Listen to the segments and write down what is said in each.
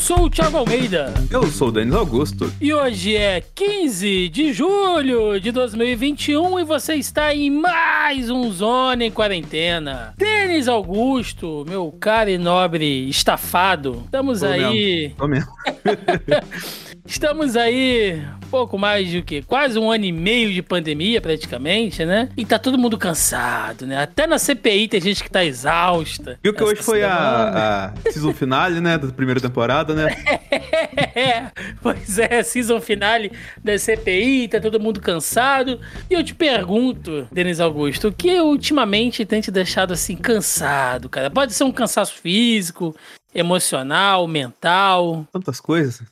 sou o Thiago Almeida. Eu sou o Denis Augusto. E hoje é 15 de julho de 2021 e você está em mais um Zona em Quarentena. Denis Augusto, meu caro e nobre estafado, estamos Tô aí. Mesmo. Tô mesmo. Estamos aí pouco mais de o quê? Quase um ano e meio de pandemia, praticamente, né? E tá todo mundo cansado, né? Até na CPI tem gente que tá exausta. Viu que hoje foi a, a season finale, né? Da primeira temporada, né? É, pois é, season finale da CPI, tá todo mundo cansado. E eu te pergunto, Denis Augusto, o que ultimamente tem te deixado assim cansado, cara? Pode ser um cansaço físico, emocional, mental. Tantas coisas.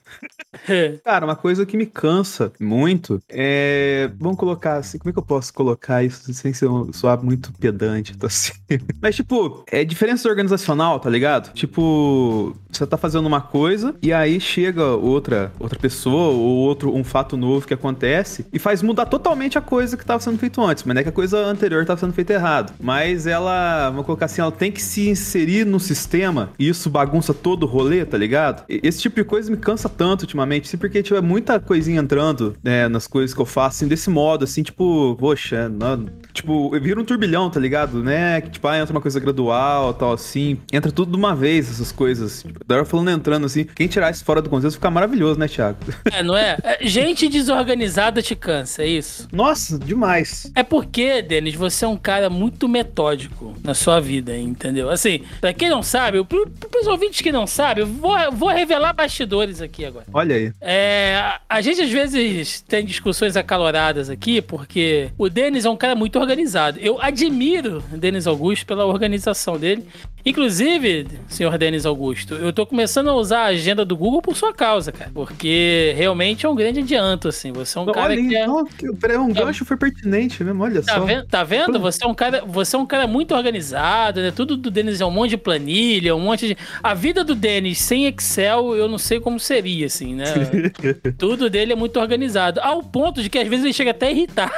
Cara, uma coisa que me cansa muito é. Vamos colocar assim. Como é que eu posso colocar isso sem ser soar muito pedante? Tá assim. Mas, tipo, é diferença organizacional, tá ligado? Tipo, você tá fazendo uma coisa e aí chega outra, outra pessoa ou outro um fato novo que acontece e faz mudar totalmente a coisa que tava sendo feito antes. Mas não é que a coisa anterior tava sendo feita errado. Mas ela, vamos colocar assim, ela tem que se inserir no sistema e isso bagunça todo o rolê, tá ligado? Esse tipo de coisa me cansa tanto ultimamente, assim, porque tipo, é muita coisinha entrando né, nas coisas que eu faço, assim, desse modo, assim, tipo, poxa, não, tipo, vira um turbilhão, tá ligado? Né? Que, tipo, ah, entra uma coisa gradual, tal, assim, entra tudo de uma vez, essas coisas. Tipo, da hora falando entrando, assim, quem tirar isso fora do contexto fica maravilhoso, né, Thiago? É, não é? é? Gente desorganizada te cansa, é isso? Nossa, demais. É porque, Denis, você é um cara muito metódico na sua vida, entendeu? Assim, pra quem não sabe, pro, pros ouvintes que não sabem, eu vou, vou revelar bastidores aqui agora. Olha aí. É, a gente às vezes tem discussões acaloradas aqui, porque o Denis é um cara muito organizado. Eu admiro Denis Augusto pela organização dele. Inclusive, senhor Denis Augusto, eu tô começando a usar a agenda do Google por sua causa, cara. Porque realmente é um grande adianto, assim. Você é um Olha cara aí, que é. não, que- peraí, um gancho foi pertinente mesmo, olha Tá só. vendo? Tá vendo? Você é um cara, você é um cara muito organizado, né? Tudo do Denis é um monte de planilha, um monte de. A vida do Denis sem Excel, eu não sei como seria, assim, né? Tudo dele é muito organizado. Ao ponto de que às vezes ele chega até a irritar.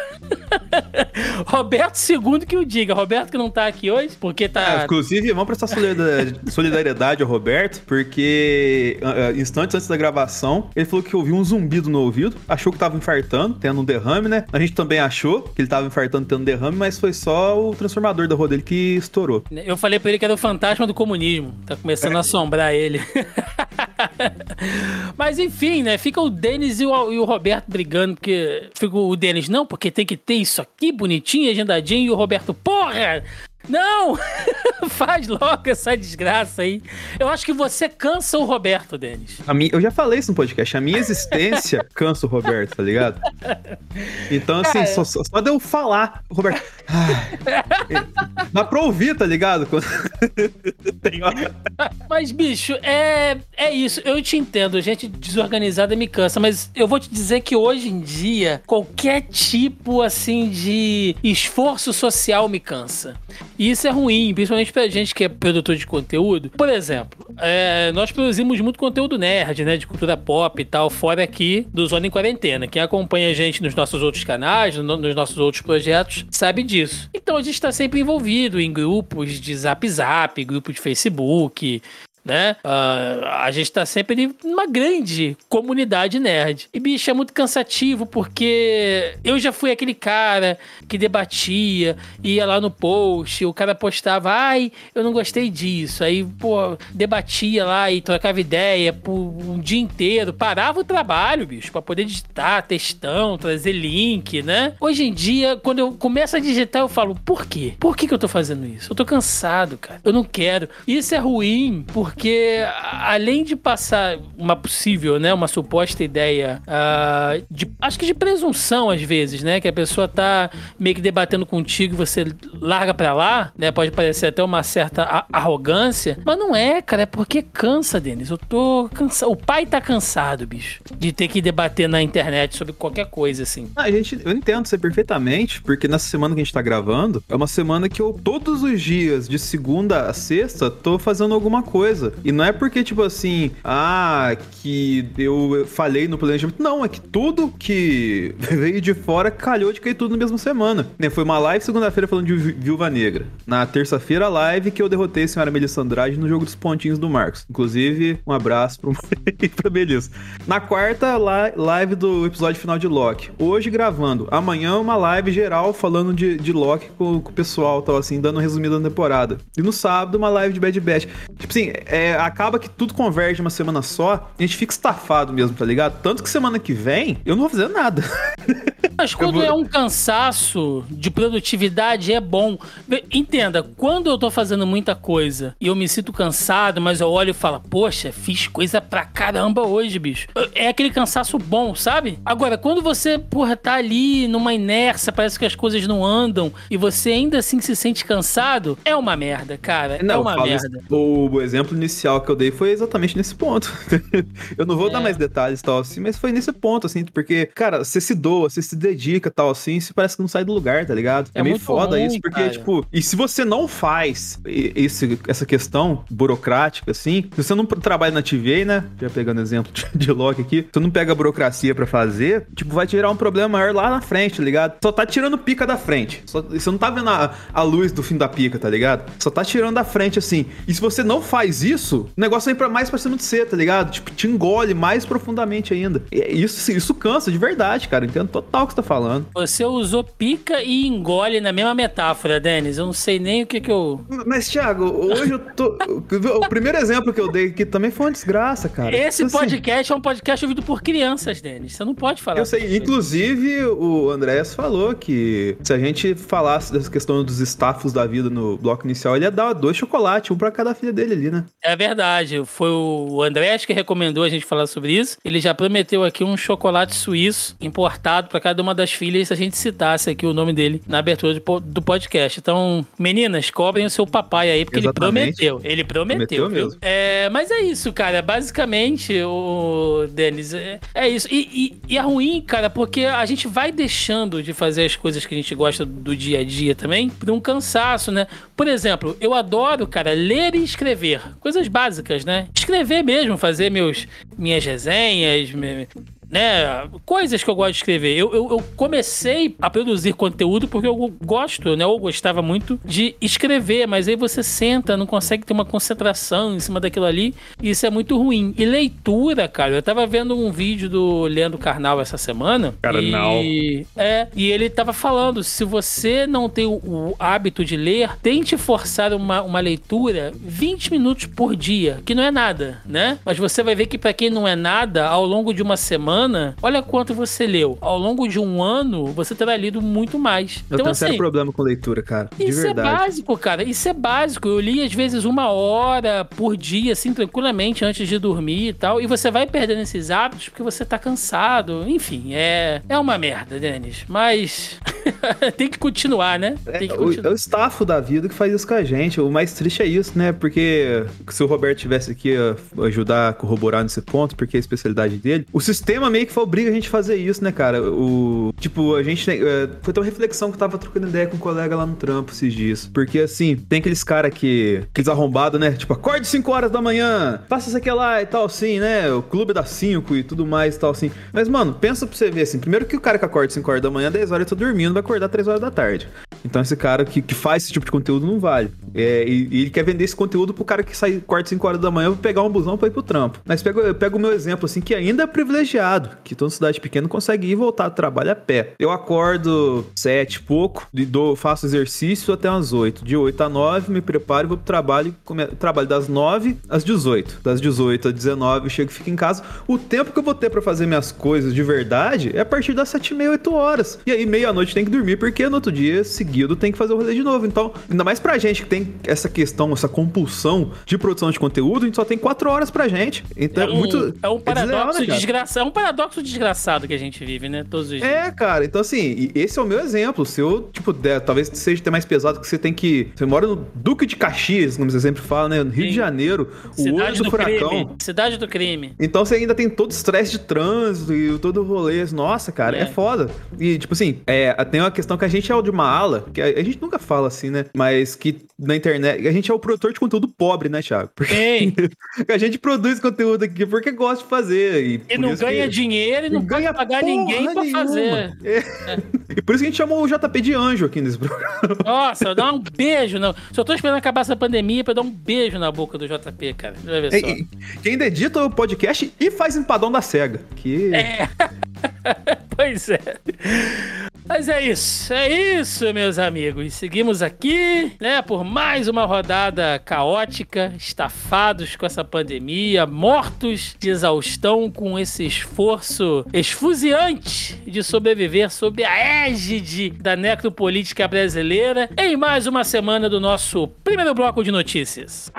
Roberto II que o diga. Roberto que não tá aqui hoje, porque É, tá. inclusive, vamos prestar solidariedade, solidariedade ao Roberto, porque ah, ah, instantes antes da gravação, ele falou que ouviu um zumbido no ouvido, achou que tava infartando, tendo um derrame, né? A gente também achou que ele tava infartando, tendo um derrame, mas foi só o transformador da rua dele que estourou. Eu falei pra ele que era o fantasma do comunismo. Tá começando a assombrar ele. Mas enfim, né? Fica o Denis e o, e o Roberto brigando, porque fica o Denis, não, porque tem que ter isso aqui bonitinho, agendadinho, e o Roberto, porra! Não! Faz logo essa desgraça aí. Eu acho que você cansa o Roberto, Denis. A minha, eu já falei isso no podcast, a minha existência cansa o Roberto, tá ligado? Então, assim, É. só, só, só de eu falar, o Roberto. dá pra ouvir, tá ligado? Quando- Tem hora. Mas, bicho, é, é isso. Eu te entendo. Gente desorganizada me cansa. Mas eu vou te dizer que hoje em dia, qualquer tipo, assim, de esforço social me cansa. E isso é ruim, principalmente pra gente que é produtor de conteúdo. Por exemplo, é, nós produzimos muito conteúdo nerd, né? De cultura pop e tal, fora aqui do Zona em Quarentena. Quem acompanha a gente nos nossos outros canais, no- nos nossos outros projetos, sabe disso. Então a gente tá sempre envolvido em grupos de zap zap, grupo de Facebook, né? Ah, a gente tá sempre numa grande comunidade nerd. E, bicho, é muito cansativo porque eu já fui aquele cara que debatia, ia lá no post, o cara postava, ai, eu não gostei disso. Aí, pô, debatia lá e trocava ideia por um dia inteiro, parava o trabalho, bicho, pra poder digitar textão, trazer link, né? Hoje em dia, quando eu começo a digitar, eu falo, por quê? Por que, que eu tô fazendo isso? Eu tô cansado, cara. Eu não quero. Isso é ruim a- além de passar uma possível, né, uma suposta ideia ah, de, acho que de presunção às vezes, né, que a pessoa tá meio que debatendo contigo e você larga pra lá, né, pode parecer até uma certa arrogância, mas não é, cara, é porque cansa, Denis. Eu tô cansado. O pai tá cansado, bicho, de ter que debater na internet sobre qualquer coisa assim. Ah, gente, eu entendo você perfeitamente, porque nessa semana que a gente tá gravando, é uma semana que eu todos os dias, de segunda a sexta, tô fazendo alguma coisa. Coisa. E não é porque, tipo assim, ah, que eu falei no planejamento. Não, é que tudo que veio de fora calhou de cair tudo na mesma semana. Né? Foi uma live segunda-feira falando de Viúva Negra. Na terça-feira, live que eu derrotei a senhora Melissa Andrade no jogo dos pontinhos do Marcos. Inclusive, um abraço pro pra Melissa. Na quarta, live do episódio final de Loki. Hoje gravando. Amanhã, uma live geral falando de, de Loki com, com o pessoal, tal, assim, dando um resumido da temporada. E no sábado, uma live de Bad Batch. Tipo assim, é, acaba que tudo converge uma semana só, a gente fica estafado mesmo, tá ligado? Tanto que semana que vem, eu não vou fazer nada. Mas quando vou... é um cansaço de produtividade, é bom. Entenda, quando eu tô fazendo muita coisa e eu me sinto cansado, mas eu olho e falo, poxa, fiz coisa pra caramba hoje, bicho. É aquele cansaço bom, sabe? Agora, quando você, porra, tá ali numa inércia, parece que as coisas não andam e você ainda assim se sente cansado, é uma merda, cara. É não, é uma merda. O exemplo inicial que eu dei foi exatamente nesse ponto. eu não vou é. dar mais detalhes tal assim, mas foi nesse ponto, assim, porque, cara, você se doa, você se dedica tal assim, se parece que não sai do lugar, tá ligado? É, é meio foda ruim, isso, porque, cara. tipo, e se você não faz esse, essa questão burocrática, assim, se você não trabalha na TVA, né? Já pegando exemplo de, de Loki aqui, você não pega a burocracia para fazer, tipo, vai tirar um problema maior lá na frente, tá ligado? Só tá tirando pica da frente. Só, você não tá vendo a, a luz do fim da pica, tá ligado? Só tá tirando da frente, assim. E se você não faz isso, o negócio vem pra mais pra cima de você, tá ligado? Tipo, te engole mais profundamente ainda. E isso, isso cansa de verdade, cara. Entendo total o que você tá falando. Você usou pica e engole na mesma metáfora, Denis. Eu não sei nem o que que eu. Mas, Thiago, hoje eu tô. o primeiro exemplo que eu dei aqui também foi uma desgraça, cara. Esse tipo podcast assim... é um podcast ouvido por crianças, Denis. Você não pode falar. Eu sei. Inclusive, o Andréas falou que se a gente falasse dessa questão dos estafos da vida no bloco inicial, ele ia dar dois chocolates, um pra cada filha dele ali, né? É verdade. Foi o Andréas que recomendou a gente falar sobre isso. Ele já prometeu aqui um chocolate suíço importado para cada uma das filhas se a gente citasse aqui o nome dele na abertura do podcast. Então, meninas, cobrem o seu papai aí, porque Exatamente. ele prometeu. Ele prometeu. prometeu mesmo. É, mas é isso, cara. Basicamente, o Denis, é, é isso. E, e, e é ruim, cara, porque a gente vai deixando de fazer as coisas que a gente gosta do dia a dia também por um cansaço, né? Por exemplo, eu adoro, cara, ler e escrever. Coisas básicas, né? Escrever mesmo, fazer meus, minhas resenhas, né, coisas que eu gosto de escrever. Eu, eu, eu, comecei a produzir conteúdo porque eu gosto, né, eu gostava muito de escrever, mas aí você senta, não consegue ter uma concentração em cima daquilo ali, e isso é muito ruim. E leitura, cara, eu tava vendo um vídeo do Leandro Carnal essa semana. Carnal. E, é, e ele tava falando, se você não tem o, o hábito de ler, tente forçar uma, uma leitura 20 minutos por dia, que não é nada, né? Mas você vai ver que para quem não é nada, ao longo de uma semana, semana, olha quanto você leu. Ao longo de um ano, você terá lido muito mais. Eu então, tenho assim, sério problema com leitura, cara. De isso é verdade. é básico, cara. Isso é básico. Eu li, às vezes, uma hora por dia, assim, tranquilamente, antes de dormir e tal. E você vai perdendo esses hábitos porque você tá cansado. Enfim, é, é uma merda, Denis. Mas tem que continuar, né? Tem que continuar. É, o, é o staff da vida que faz isso com a gente. O mais triste é isso, né? Porque se o Roberto tivesse aqui ajudar a corroborar nesse ponto, porque é a especialidade dele, o sistema meio que obriga a gente fazer isso, né, cara? O, tipo, a gente é, foi uma reflexão que eu tava trocando ideia com um colega lá no trampo esses dias. Porque, assim, tem aqueles caras que, aqueles arrombados, né? Tipo, acorde 5 horas da manhã, faça isso aqui lá e tal, assim, né? O clube das 5 e tudo mais e tal, assim. Mas, mano, pensa pra você ver, assim, primeiro que o cara que acorda 5 horas da manhã, 10 horas eu tô dormindo, vai acordar 3 horas da tarde. Então esse cara que, que faz esse tipo de conteúdo não vale. É, e, e, ele quer vender esse conteúdo pro cara que sai quarto, 5 horas da manhã pra pegar um busão pra ir pro trampo. Mas eu pego o meu exemplo, assim, que ainda é privilegiado, que toda cidade pequena consegue ir e voltar do trabalho a pé. Eu acordo sete pouco, dou, faço exercício até umas 8. De 8 a 9, me preparo e vou pro trabalho. Come, trabalho das 9 às 18. Das 18 às 19, eu chego e fico em casa. O tempo que eu vou ter pra fazer minhas coisas de verdade é a partir das 7 e meia, 8 horas. E aí, meia-noite tem que dormir, porque no outro dia seguido tem que fazer o rolê de novo. Então, ainda mais pra gente que tem essa questão, essa compulsão de produção de conteúdo, a gente só tem 4 horas pra gente. Então, é, um, muito. É um é paradoxo é né, desgraçado. É um paradoxo desgraçado que a gente vive, né? Todos os dias. É, cara. Então, assim, esse é o meu exemplo. Se eu, tipo, der, talvez seja até mais pesado que você tem que. Você mora no Duque de Caxias, como você sempre fala, né? No Rio Sim. de Janeiro, Cidade o olho do, do furacão. Crime. Cidade do crime. Então você ainda tem todo o estresse de trânsito e todo o rolê. Nossa, cara, é, é foda. E, tipo assim, é, tem uma questão que a gente é de uma ala, que a, a gente nunca fala assim, né? Mas que na internet. A gente é o produtor de conteúdo pobre, né, Thiago? Porque a gente produz conteúdo aqui porque gosta de fazer. E, e não ganha. Dinheiro e não, ganha pagar ninguém pra fazer. É. É. E por isso que a gente chamou o JP de anjo aqui nesse programa. Nossa, dá um beijo. Não. Só tô esperando acabar essa pandemia pra dar um beijo na boca do JP, cara. E, quem edita o podcast e faz empadão da SEGA. Que... É. pois é. Mas é isso, é isso, meus amigos. Seguimos aqui, né, por mais uma rodada caótica, estafados com essa pandemia, mortos de exaustão com esse esforço esfuziante de sobreviver sob a égide da necropolítica brasileira em mais uma semana do nosso primeiro bloco de notícias.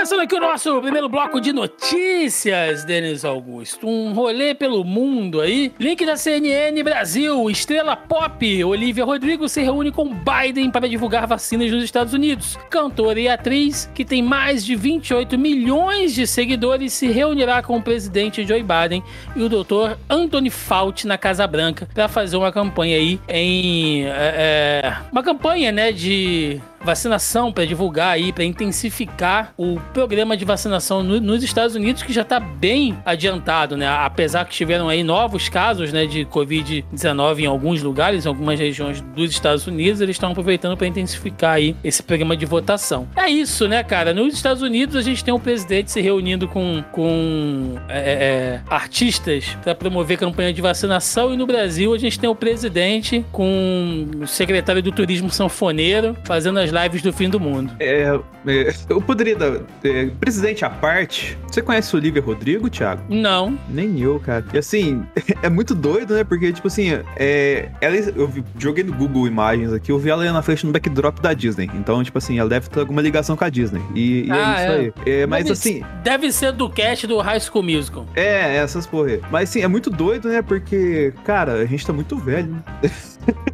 Começando aqui o nosso primeiro bloco de notícias, Denis Augusto. Um rolê pelo mundo aí. Link da CNN Brasil. Estrela pop. Olivia Rodrigo se reúne com Biden para divulgar vacinas nos Estados Unidos. Cantora e atriz, que tem mais de 28 milhões de seguidores, se reunirá com o presidente Joe Biden e o doutor Anthony Fauci na Casa Branca para fazer uma campanha aí em. É, é uma campanha, né, de vacinação para divulgar aí, para intensificar o programa de vacinação no, nos Estados Unidos, que já está bem adiantado, né? Apesar que tiveram aí novos casos, né, de Covid-19 em alguns lugares, em algumas regiões dos Estados Unidos, eles estão aproveitando para intensificar aí esse programa de votação. É isso, né, cara? Nos Estados Unidos a gente tem um presidente se reunindo com, com é, é, é artistas para promover campanha de vacinação e no Brasil a gente tem o presidente com o secretário do turismo sanfoneiro fazendo as lives do fim do mundo. É, é eu poderia dar. É, presidente à parte, você conhece o Olivia Rodrigo, Thiago? Não. Nem eu, cara. E assim, é muito doido, né? Porque, tipo assim, é, ela, eu vi, joguei no Google Imagens aqui, eu vi ela na frente no backdrop da Disney. Então, tipo assim, ela deve ter alguma ligação com a Disney. E, e é ah, é isso aí. É, mas deve, assim. Deve ser do cast do High School Musical. É, essas porra. Mas assim, é muito doido, né? Porque, cara, a gente tá muito velho, né?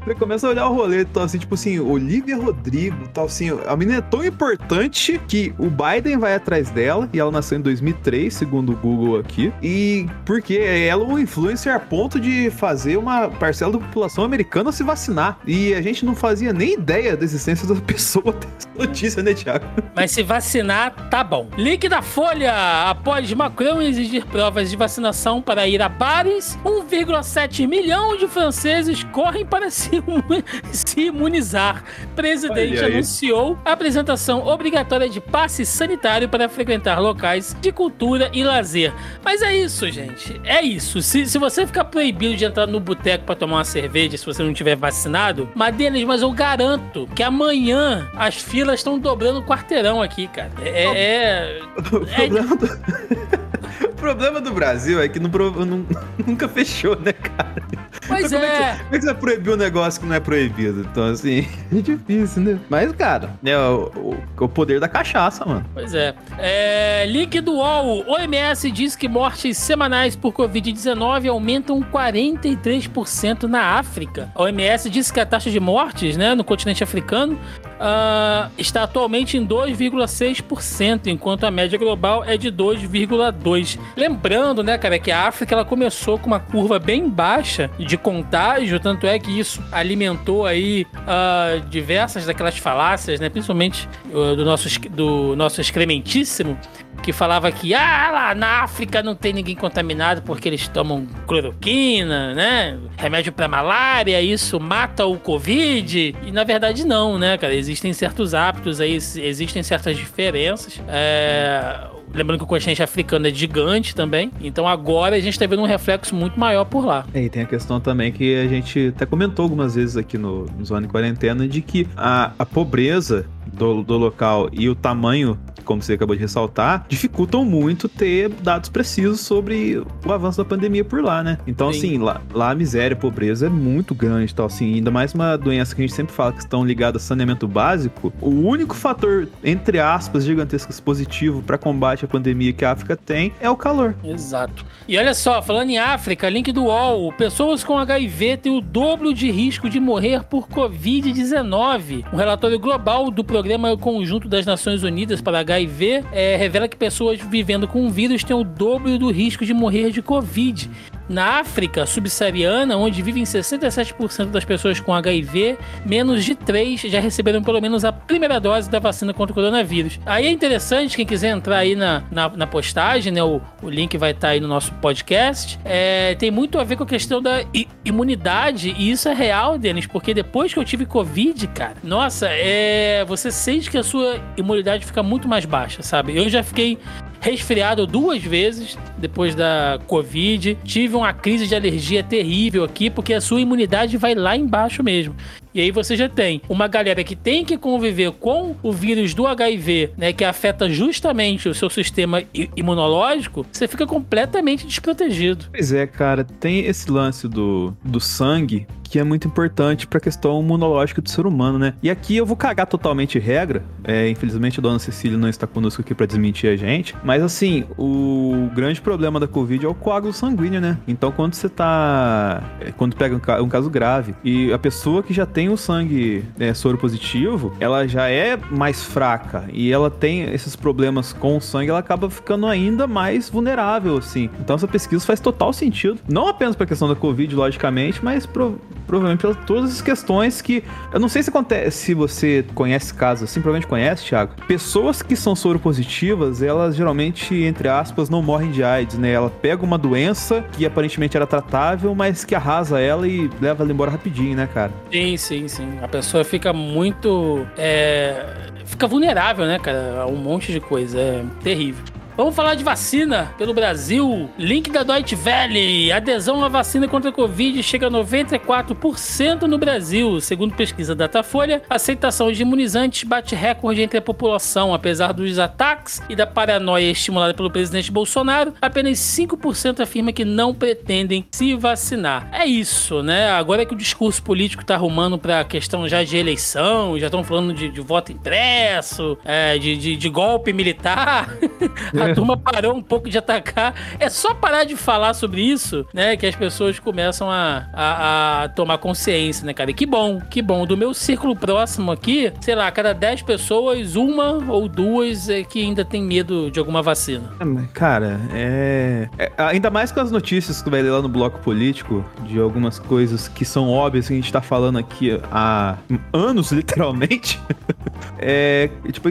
Você começa a olhar o rolê, então, assim, tipo assim, Olivia Rodrigo, tal, assim, a menina é tão importante que o Biden vai atrás dela, e ela nasceu em 2003, segundo o Google aqui, e porque ela é uma influencer a ponto de fazer uma parcela da população americana se vacinar. E a gente não fazia nem ideia da existência da pessoa dessa notícia, né, Thiago? Mas se vacinar, tá bom. Link da Folha. Após Macron exigir provas de vacinação para ir a bares, 1,7 milhão de franceses correm para para se, se imunizar. Presidente anunciou a apresentação obrigatória de passe sanitário para frequentar locais de cultura e lazer. Mas é isso, gente. É isso. Se, se você ficar proibido de entrar no boteco para tomar uma cerveja se você não tiver vacinado, Madenas, mas eu garanto que amanhã as filas estão dobrando o quarteirão aqui, cara. É. é, é... o problema do Brasil é que não, não, nunca fechou, né, cara? Pois então, é. Como é, que, como é que você proibiu um negócio que não é proibido? Então, assim, é difícil, né? Mas, cara, é o, o, o poder da cachaça, mano. Pois é. é link do UOL. OMS diz que mortes semanais por Covid-19 aumentam 43% na África. A OMS disse que a taxa de mortes, né, no continente africano uh, está atualmente em 2,6%, enquanto a média global é de 2,2%. Lembrando, né, cara, que a África ela começou com uma curva bem baixa de contágio, tanto é que isso alimentou aí uh, diversas daquelas falácias, né, principalmente uh, do nosso, do nosso excrementíssimo, que falava que ah, lá na África não tem ninguém contaminado porque eles tomam cloroquina, né? Remédio para malária, isso mata o Covid. E na verdade não, né, cara? Existem certos hábitos aí, existem certas diferenças. É, Lembrando que o continente africano é gigante também. Então agora a gente tá vendo um reflexo muito maior por lá. É, e tem a questão também que a gente até comentou algumas vezes aqui no, no Zona Quarentena de que a, a pobreza do, do local e o tamanho como você acabou de ressaltar, dificultam muito ter dados precisos sobre o avanço da pandemia por lá, né? Então, Sim. assim, lá, lá a miséria, a pobreza é muito grande, tal, assim, ainda mais uma doença que a gente sempre fala que estão ligadas a saneamento básico. O único fator, entre aspas, gigantescos positivo para combate à pandemia que a África tem é o calor. Exato. E olha só, falando em África, link do UOL, pessoas com HIV têm o dobro de risco de morrer por Covid-19. Um relatório global do Programa Conjunto das Nações Unidas para HIV é, revela que pessoas vivendo com o vírus têm o dobro do risco de morrer de Covid. Na África subsaariana, onde vivem 67% das pessoas com HIV, menos de 3 já receberam pelo menos a primeira dose da vacina contra o coronavírus. Aí é interessante, quem quiser entrar aí na, na, na postagem, né? O, o link vai estar tá aí no nosso podcast. É, tem muito a ver com a questão da imunidade, e isso é real, Denis, porque depois que eu tive Covid, cara, nossa, é, você sente que a sua imunidade fica muito mais baixa, sabe? Eu já fiquei resfriado duas vezes depois da Covid. Tive uma crise de alergia terrível aqui, porque a sua imunidade vai lá embaixo mesmo. E aí você já tem uma galera que tem que conviver com o vírus do HIV, né, que afeta justamente o seu sistema imunológico, você fica completamente desprotegido. Pois é, cara, tem esse lance do, do sangue que é muito importante para a questão imunológica do ser humano, né? E aqui eu vou cagar totalmente regra. É, infelizmente a dona Cecília não está conosco aqui para desmentir a gente. Mas assim, o grande problema da Covid é o coágulo sanguíneo, né? Então quando você tá. É, quando pega um caso grave e a pessoa que já tem o sangue é, soro positivo, ela já é mais fraca e ela tem esses problemas com o sangue, ela acaba ficando ainda mais vulnerável, assim. Então essa pesquisa faz total sentido. Não apenas para a questão da Covid, logicamente, mas pro provavelmente pelas todas as questões que. Eu não sei se acontece, se você conhece casos assim, provavelmente conhece, Thiago. Pessoas que são soropositivas, elas geralmente, entre aspas, não morrem de AIDS, né? Ela pega uma doença que aparentemente era tratável, mas que arrasa ela e leva ela embora rapidinho, né, cara? Sim, sim, sim. A pessoa fica muito. É... Fica vulnerável, né, cara? A um monte de coisa. É terrível. Vamos falar de vacina pelo Brasil. Link da Deutsche Welle. Adesão à vacina contra a Covid chega a 94% no Brasil. Segundo pesquisa Datafolha, a aceitação de imunizantes bate recorde entre a população. Apesar dos ataques e da paranoia estimulada pelo presidente Bolsonaro, apenas 5% afirma que não pretendem se vacinar. É isso, né? Agora que o discurso político tá arrumando pra questão já de eleição, já estão falando de, de, voto impresso, é, de, de, de golpe militar. a turma parou um pouco de atacar. É só parar de falar sobre isso, né? Que as pessoas começam a, a, a tomar consciência, né, cara? E que bom, que bom. Do meu círculo próximo aqui, sei lá, cada 10 pessoas, uma ou duas é que ainda tem medo de alguma vacina. É, cara, é... é. Ainda mais com as notícias que vai ler lá no bloco político, de algumas coisas que são óbvias que a gente tá falando aqui há anos, literalmente. é. Tipo,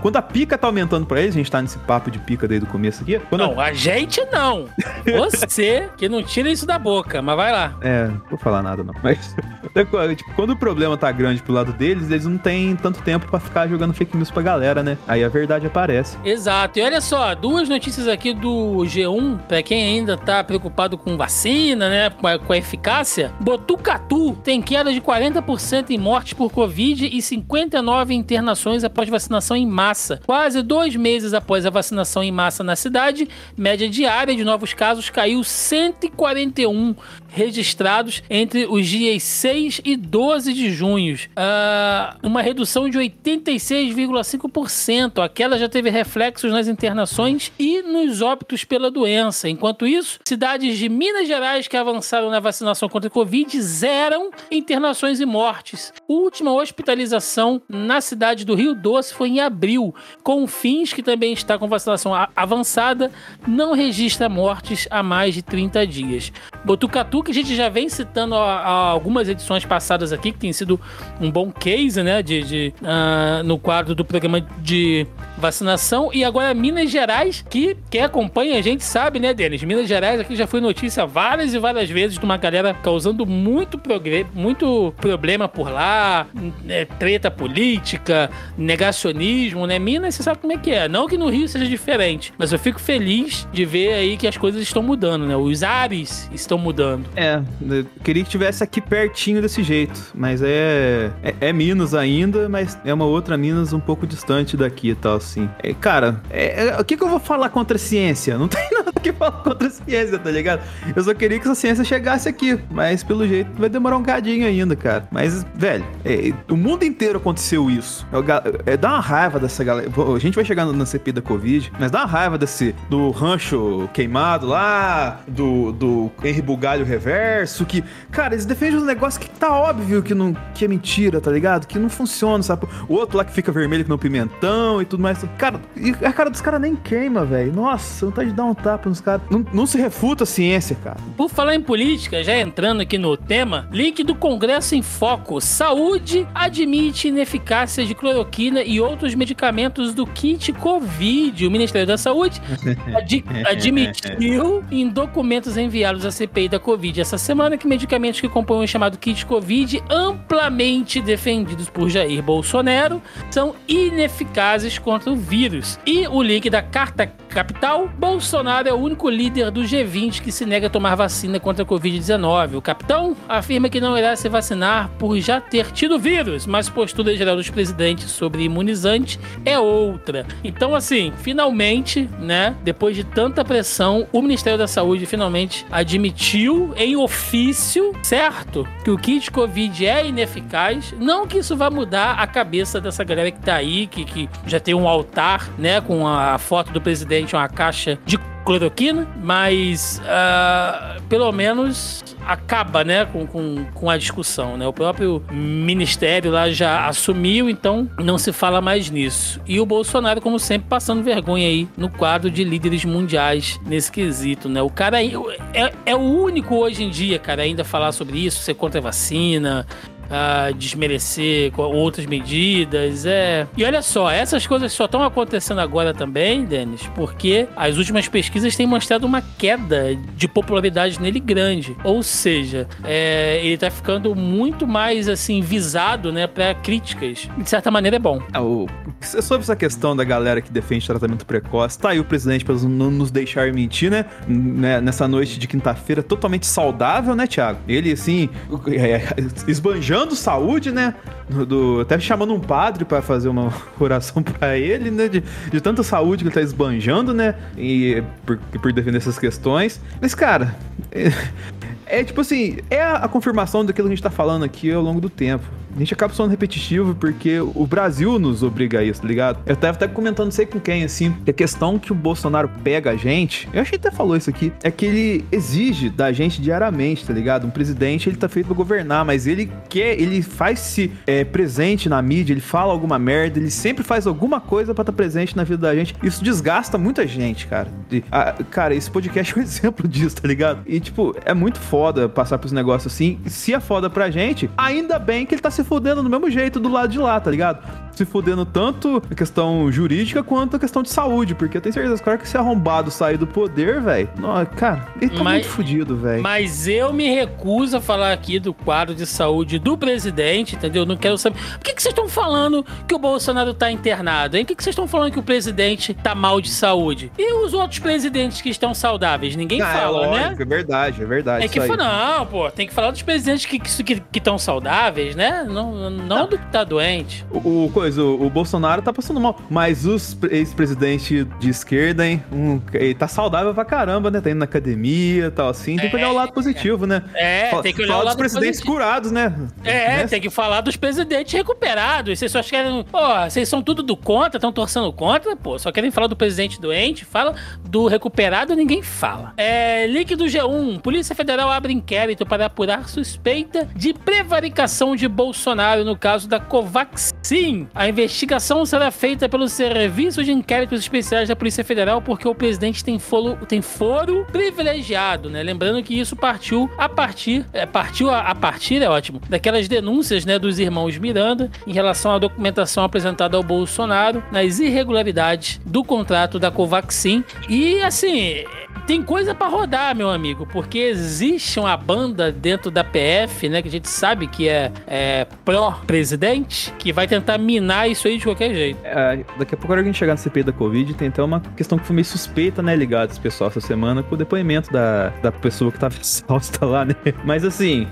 quando a pica tá aumentando pra eles, a gente tá nesse papo de pica desde o começo aqui. Quando não, a... a gente não. Você que não tira isso da boca, mas vai lá. É, não vou falar nada não. Mas, tipo, quando o problema tá grande pro lado deles, eles não têm tanto tempo para ficar jogando fake news pra galera, né? Aí a verdade aparece. Exato. E olha só, duas notícias aqui do G1, pra quem ainda tá preocupado com vacina, né? Com a, com a eficácia. Botucatu tem queda de 40% em mortes por Covid e 59 internações após vacinação em massa. Quase dois meses após a vacinação em massa na cidade, média diária de novos casos caiu 141 registrados entre os dias 6 e 12 de junho. Uh, uma redução de 86,5%. A queda já teve reflexos nas internações e nos óbitos pela doença. Enquanto isso, cidades de Minas Gerais que avançaram na vacinação contra a Covid zeram internações e mortes. Última hospitalização na cidade do Rio Doce foi em abril. Confins, que também está com vacinação avançada, não registra mortes há mais de 30 dias. Botucatu que a gente já vem citando algumas edições passadas aqui, que tem sido um bom case, né, de, de uh, no quadro do programa de vacinação. E agora Minas Gerais, que quem acompanha a gente sabe, né, Denis? Minas Gerais aqui já foi notícia várias e várias vezes de uma galera causando muito, muito problema por lá, né, treta política, negacionismo, né? Minas, você sabe como é que é. Não que no Rio seja diferente, mas eu fico feliz de ver aí que as coisas estão mudando, né? Os ares estão mudando. É, queria que tivesse aqui pertinho desse jeito, mas é, é, é Minas ainda, mas é uma outra Minas um pouco distante daqui e tal, assim. É, cara, é, é, o que, que eu vou falar contra a ciência? Não tem nada que falar contra a ciência, tá ligado? Eu só queria que essa ciência chegasse aqui, mas pelo jeito vai demorar um cadinho ainda, cara. Mas, velho, é, o mundo inteiro aconteceu isso. É, dá uma raiva dessa galera. A gente vai chegar na CPI da Covid, mas dá uma raiva desse do rancho queimado lá, do, do Henry Bugalho reverso, que, cara, eles defendem um negócio que tá óbvio que, não, que é mentira, tá ligado? Que não funciona, sabe? O outro lá que fica vermelho com no pimentão e tudo mais. Cara, e a cara dos caras nem queima, velho. Nossa, vontade de dar um tapa nos caras. Não, não se refuta a ciência, cara. Por falar em política, já entrando aqui no tema, link do Congresso em Foco. Saúde admite ineficácia de cloroquina e outros medicamentos do kit Covid. O Ministério da Saúde ad admitiu em documentos enviados à CPI da Covid essa semana que medicamentos que compõem o chamado kit Covid, amplamente defendidos por Jair Bolsonaro, são ineficazes contra o vírus. E o link da Carta Capital, Bolsonaro é o único líder do G20 que se nega a tomar vacina contra a Covid-19. O capitão afirma que não irá se vacinar por já ter tido vírus, mas postura geral dos presidentes sobre imunizante é outra. Então, assim, finalmente, né, depois de tanta pressão, o Ministério da Saúde finalmente admitiu em ofício, certo, que o kit Covid é ineficaz. Não que isso vá mudar a cabeça dessa galera que tá aí, que, que já tem um altar, né, com a foto do presidente, uma caixa de cloroquina, mas uh, pelo menos acaba, né, com, com, com a discussão, né? O próprio ministério lá já assumiu, então não se fala mais nisso. E o Bolsonaro, como sempre, passando vergonha aí no quadro de líderes mundiais nesse quesito, né? O cara é, é o único hoje em dia, cara, ainda falar sobre isso, ser contra a vacina, a desmerecer outras medidas. É. E olha só, essas coisas só estão acontecendo agora também, Denis, porque as últimas pesquisas têm mostrado uma queda de popularidade nele grande. Ou seja, é, ele está ficando muito mais assim visado, né, para críticas. De certa maneira é bom. É, o, sobre essa questão da galera que defende tratamento precoce, tá aí o presidente para não nos deixar mentir, né? né nessa noite de quinta-feira totalmente saudável, né, Thiago? Ele assim, é, esbanjando desejando saúde, né? Do, até chamando um padre para fazer uma oração para ele, né? De, de, tanta saúde que ele tá esbanjando, né? E por, por defender essas questões. Mas, cara, é, tipo assim, é a, confirmação daquilo que a gente tá falando aqui ao longo do tempo a gente acaba sendo repetitivo porque o Brasil nos obriga a isso, tá ligado? Eu tava até comentando, não sei com quem, assim, que a questão que o Bolsonaro pega a gente, eu achei que até falou isso aqui, é que ele exige da gente diariamente, tá ligado? Um presidente, ele tá feito pra governar, mas ele quer, ele faz-se é, presente na mídia, ele fala alguma merda, ele sempre faz alguma coisa para estar tá presente na vida da gente. Isso desgasta muita gente, cara. A, cara, esse podcast é um exemplo disso, tá ligado? E, tipo, é muito foda passar por esse negócio assim. Se é foda pra gente, ainda bem que ele tá se fudendo do mesmo jeito do lado de lá, tá ligado? Se fudendo tanto a questão jurídica quanto a questão de saúde, porque eu tenho certeza, cara, que se arrombado sair do poder, velho, cara, ele tá mas, muito fudido, velho. Mas eu me recuso a falar aqui do quadro de saúde do presidente, entendeu? Não quero saber. Por que, que vocês estão falando que o Bolsonaro tá internado, hein? Por que, que vocês estão falando que o presidente tá mal de saúde? E os outros presidentes que estão saudáveis? Ninguém ah, é fala, é lógico, né? É verdade, é verdade. É que não, pô, tem que falar dos presidentes que estão que, que, que saudáveis, né? Não, não do que tá doente. O, o, coisa, o, o, Bolsonaro tá passando mal. Mas os ex-presidentes de esquerda, hein? Um, ele tá saudável pra caramba, né? Tá indo na academia e tal, assim. Tem que olhar o lado positivo, né? É, Fala, tem que olhar o lado dos presidentes positivo. curados, né? É, né? tem que falar dos presidentes recuperados. Vocês só querem. Pô, vocês são tudo do contra, estão torcendo contra, pô. Só querem falar do presidente doente. Fala do recuperado, ninguém fala. É, link do G1. Polícia Federal abre inquérito para apurar suspeita de prevaricação de Bolsonaro no caso da Covaxin. A investigação será feita pelo Serviço de Inquéritos Especiais da Polícia Federal porque o presidente tem foro, tem foro privilegiado, né? Lembrando que isso partiu a partir, é, partiu a, a partir, é ótimo, daquelas denúncias, né, dos irmãos Miranda em relação à documentação apresentada ao Bolsonaro nas irregularidades do contrato da Covaxin. E assim, tem coisa para rodar, meu amigo, porque existe uma banda dentro da PF, né, que a gente sabe que é, é pró-presidente, que vai tentar minar isso aí de qualquer jeito. É, daqui a pouco, a gente chegar na CPI da Covid, tem até uma questão que foi meio suspeita, né, ligada esse pessoal essa semana, com o depoimento da, da pessoa que tava exausta lá, né? Mas assim,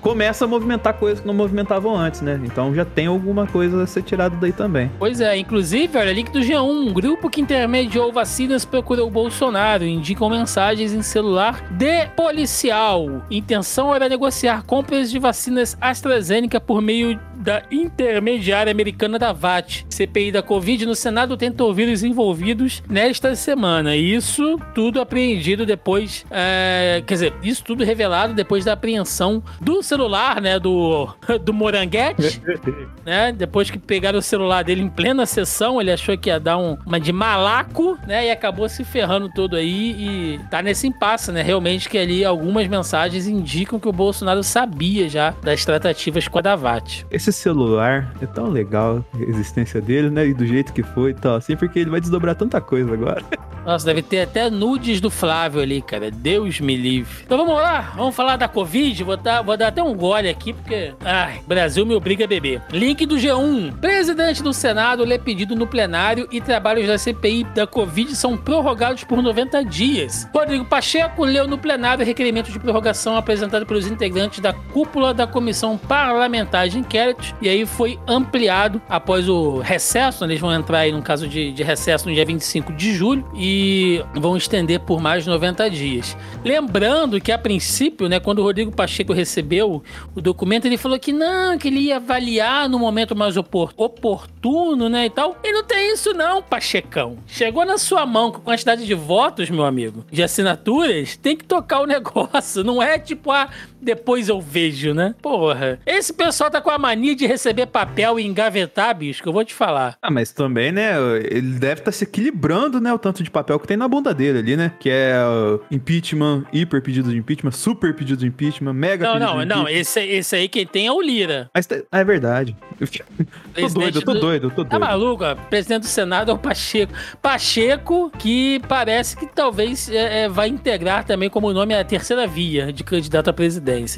começa a movimentar coisas que não movimentavam antes, né? Então já tem alguma coisa a ser tirada daí também. Pois é, inclusive, olha, link do G1, um grupo que intermediou vacinas procurou o Bolsonaro, indicam mensagens em celular de policial. Intenção era negociar compras de vacinas AstraZeneca por meio da intermediária americana da VAT. CPI da Covid no Senado tenta ouvir os envolvidos nesta semana. Isso tudo apreendido depois, é, quer dizer, isso tudo revelado depois da apreensão do celular, né, do, do Moranguete, né, depois que pegaram o celular dele em plena sessão, ele achou que ia dar um, uma de malaco, né, e acabou se ferrando todo aí gente tá nesse impasse, né? Realmente que ali algumas mensagens indicam que o Bolsonaro sabia já das tratativas com a Davat. Esse celular é tão legal, a existência dele, né? E do jeito que foi e tal, assim, porque ele vai desdobrar tanta coisa agora. Nossa, deve ter até nudes do Flávio ali, cara. Deus me livre. Então vamos lá, vamos falar da Covid. Vou dar, vou dar até um gole aqui, porque. Ai, Brasil me obriga a beber. Link do G1. Presidente do Senado lê pedido no plenário e trabalhos da CPI da Covid são prorrogados por 90 dias. Rodrigo Pacheco leu no plenário requerimento de prorrogação apresentado pelos integrantes da cúpula da Comissão Parlamentar de Inquérito e aí foi ampliado após o recesso. Né? Eles vão entrar aí num caso de, de recesso no dia 25 de julho e vão estender por mais 90 dias. Lembrando que, a princípio, né, quando o Rodrigo Pacheco recebeu o documento, ele falou que não, que ele ia avaliar no momento mais oportuno, né, e tal. E não tem isso não, Pachecão. Chegou na sua mão com quantidade de votos, meu amigo, de assinaturas, tem que tocar o negócio. Não é tipo, ah, depois eu vejo, né? Porra. Esse pessoal tá com a mania de receber papel e engavetar, bicho, que eu vou te falar. Ah, mas também, né, ele deve estar tá se equilibrando, né, o tanto de papel que tem na bunda dele ali, né? Que é uh, impeachment, hiper pedido de impeachment, super pedido de impeachment, mega não, pedido não, de Não, não, esse, esse aí quem tem é o Lira. Mas é verdade. Eu tô doido, eu tô doido, eu tô tá doido. Tá maluco? Ó, presidente do Senado é o Pacheco. Pacheco, que parece que talvez é, é, vai integrar também como nome a terceira via de candidato à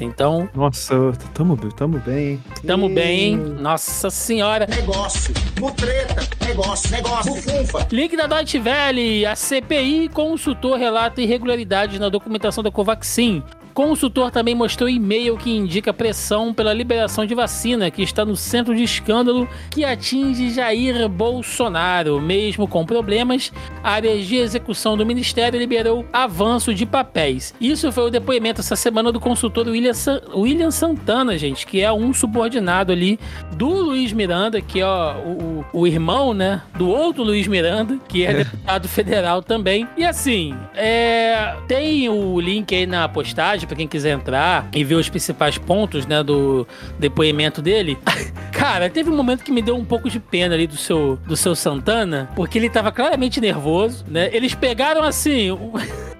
Então. Nossa, tamo, tamo bem. Tamo e... bem. Nossa senhora. Negócio, mutreta, negócio, negócio, bufunfa. Link da Deutsche Welle. A CPI consultor relata irregularidades na documentação da Covaxin. Consultor também mostrou e-mail que indica pressão pela liberação de vacina, que está no centro de escândalo que atinge Jair Bolsonaro. Mesmo com problemas, a área de execução do ministério liberou avanço de papéis. Isso foi o depoimento essa semana do consultor William, William Santana, gente, que é um subordinado ali do Luiz Miranda, que é ó, o, o, irmão, né, do outro Luiz Miranda, que é, é. deputado federal também. E assim, é, tem o link aí na postagem para quem quiser entrar e ver os principais pontos, né, do depoimento dele. Cara, teve um momento que me deu um pouco de pena ali do seu, do seu Santana, porque ele tava claramente nervoso, né? Eles pegaram assim.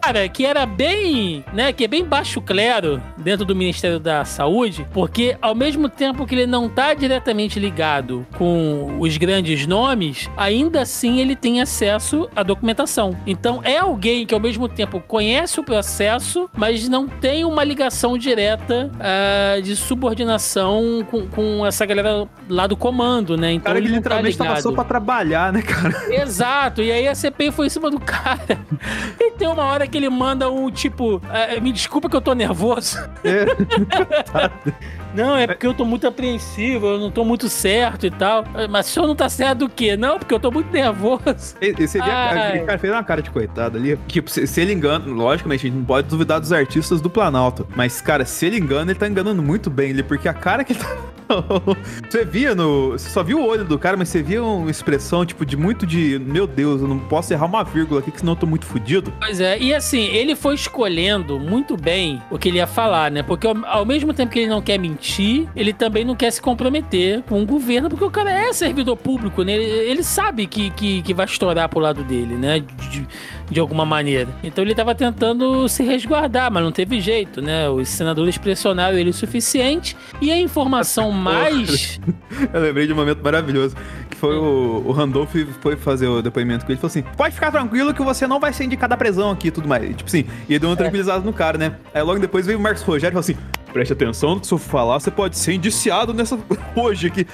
cara que era bem, né, que é bem baixo clero dentro do Ministério da Saúde, porque ao mesmo tempo que ele não tá diretamente ligado com os grandes nomes, ainda assim ele tem acesso à documentação. Então é alguém que ao mesmo tempo conhece o processo, mas não tem uma ligação direta uh, de subordinação com, com, essa galera lá do comando, né? Então cara ele que tá literalmente tá só pra trabalhar, né, cara? Exato, e aí a CPI foi em cima do cara. E tem uma hora que ele manda um tipo, é, me desculpa que eu tô nervoso. É. não, é porque eu tô muito apreensivo, eu não tô muito certo e tal. Mas o senhor não tá certo do quê? Não, porque eu tô muito nervoso. E, aquele cara fez uma cara de coitado ali. Tipo, se, se, ele engana, logicamente, a gente não pode duvidar dos artistas do Planalto. Mas, cara, se ele engana, ele tá enganando muito bem ali, porque a cara que ele tá. você via no. Você só viu o olho do cara, mas você via uma expressão, tipo, de muito de. Meu Deus, eu não posso errar uma vírgula aqui, que senão eu tô muito fodido. Pois é, e assim, ele foi escolhendo muito bem o que ele ia falar, né? Porque ao, ao mesmo tempo que ele não quer mentir, ele também não quer se comprometer com o governo, porque o cara é servidor público, né? Ele, ele sabe que, que, que vai estourar pro lado dele, né? De, de alguma maneira. Então ele estava tentando se resguardar, mas não teve jeito, né? Os senadores pressionaram ele o suficiente e a informação mais. Eu lembrei de um momento maravilhoso que foi o, o Randolph foi fazer o depoimento com ele. Ele falou assim: pode ficar tranquilo que você não vai ser indicado à prisão aqui e tudo mais. E, tipo assim, e deu uma é. tranquilizada no cara, né? Aí logo depois veio o Marcos Rogério e falou assim: preste atenção no que se eu falar, você pode ser indiciado nessa hoje aqui.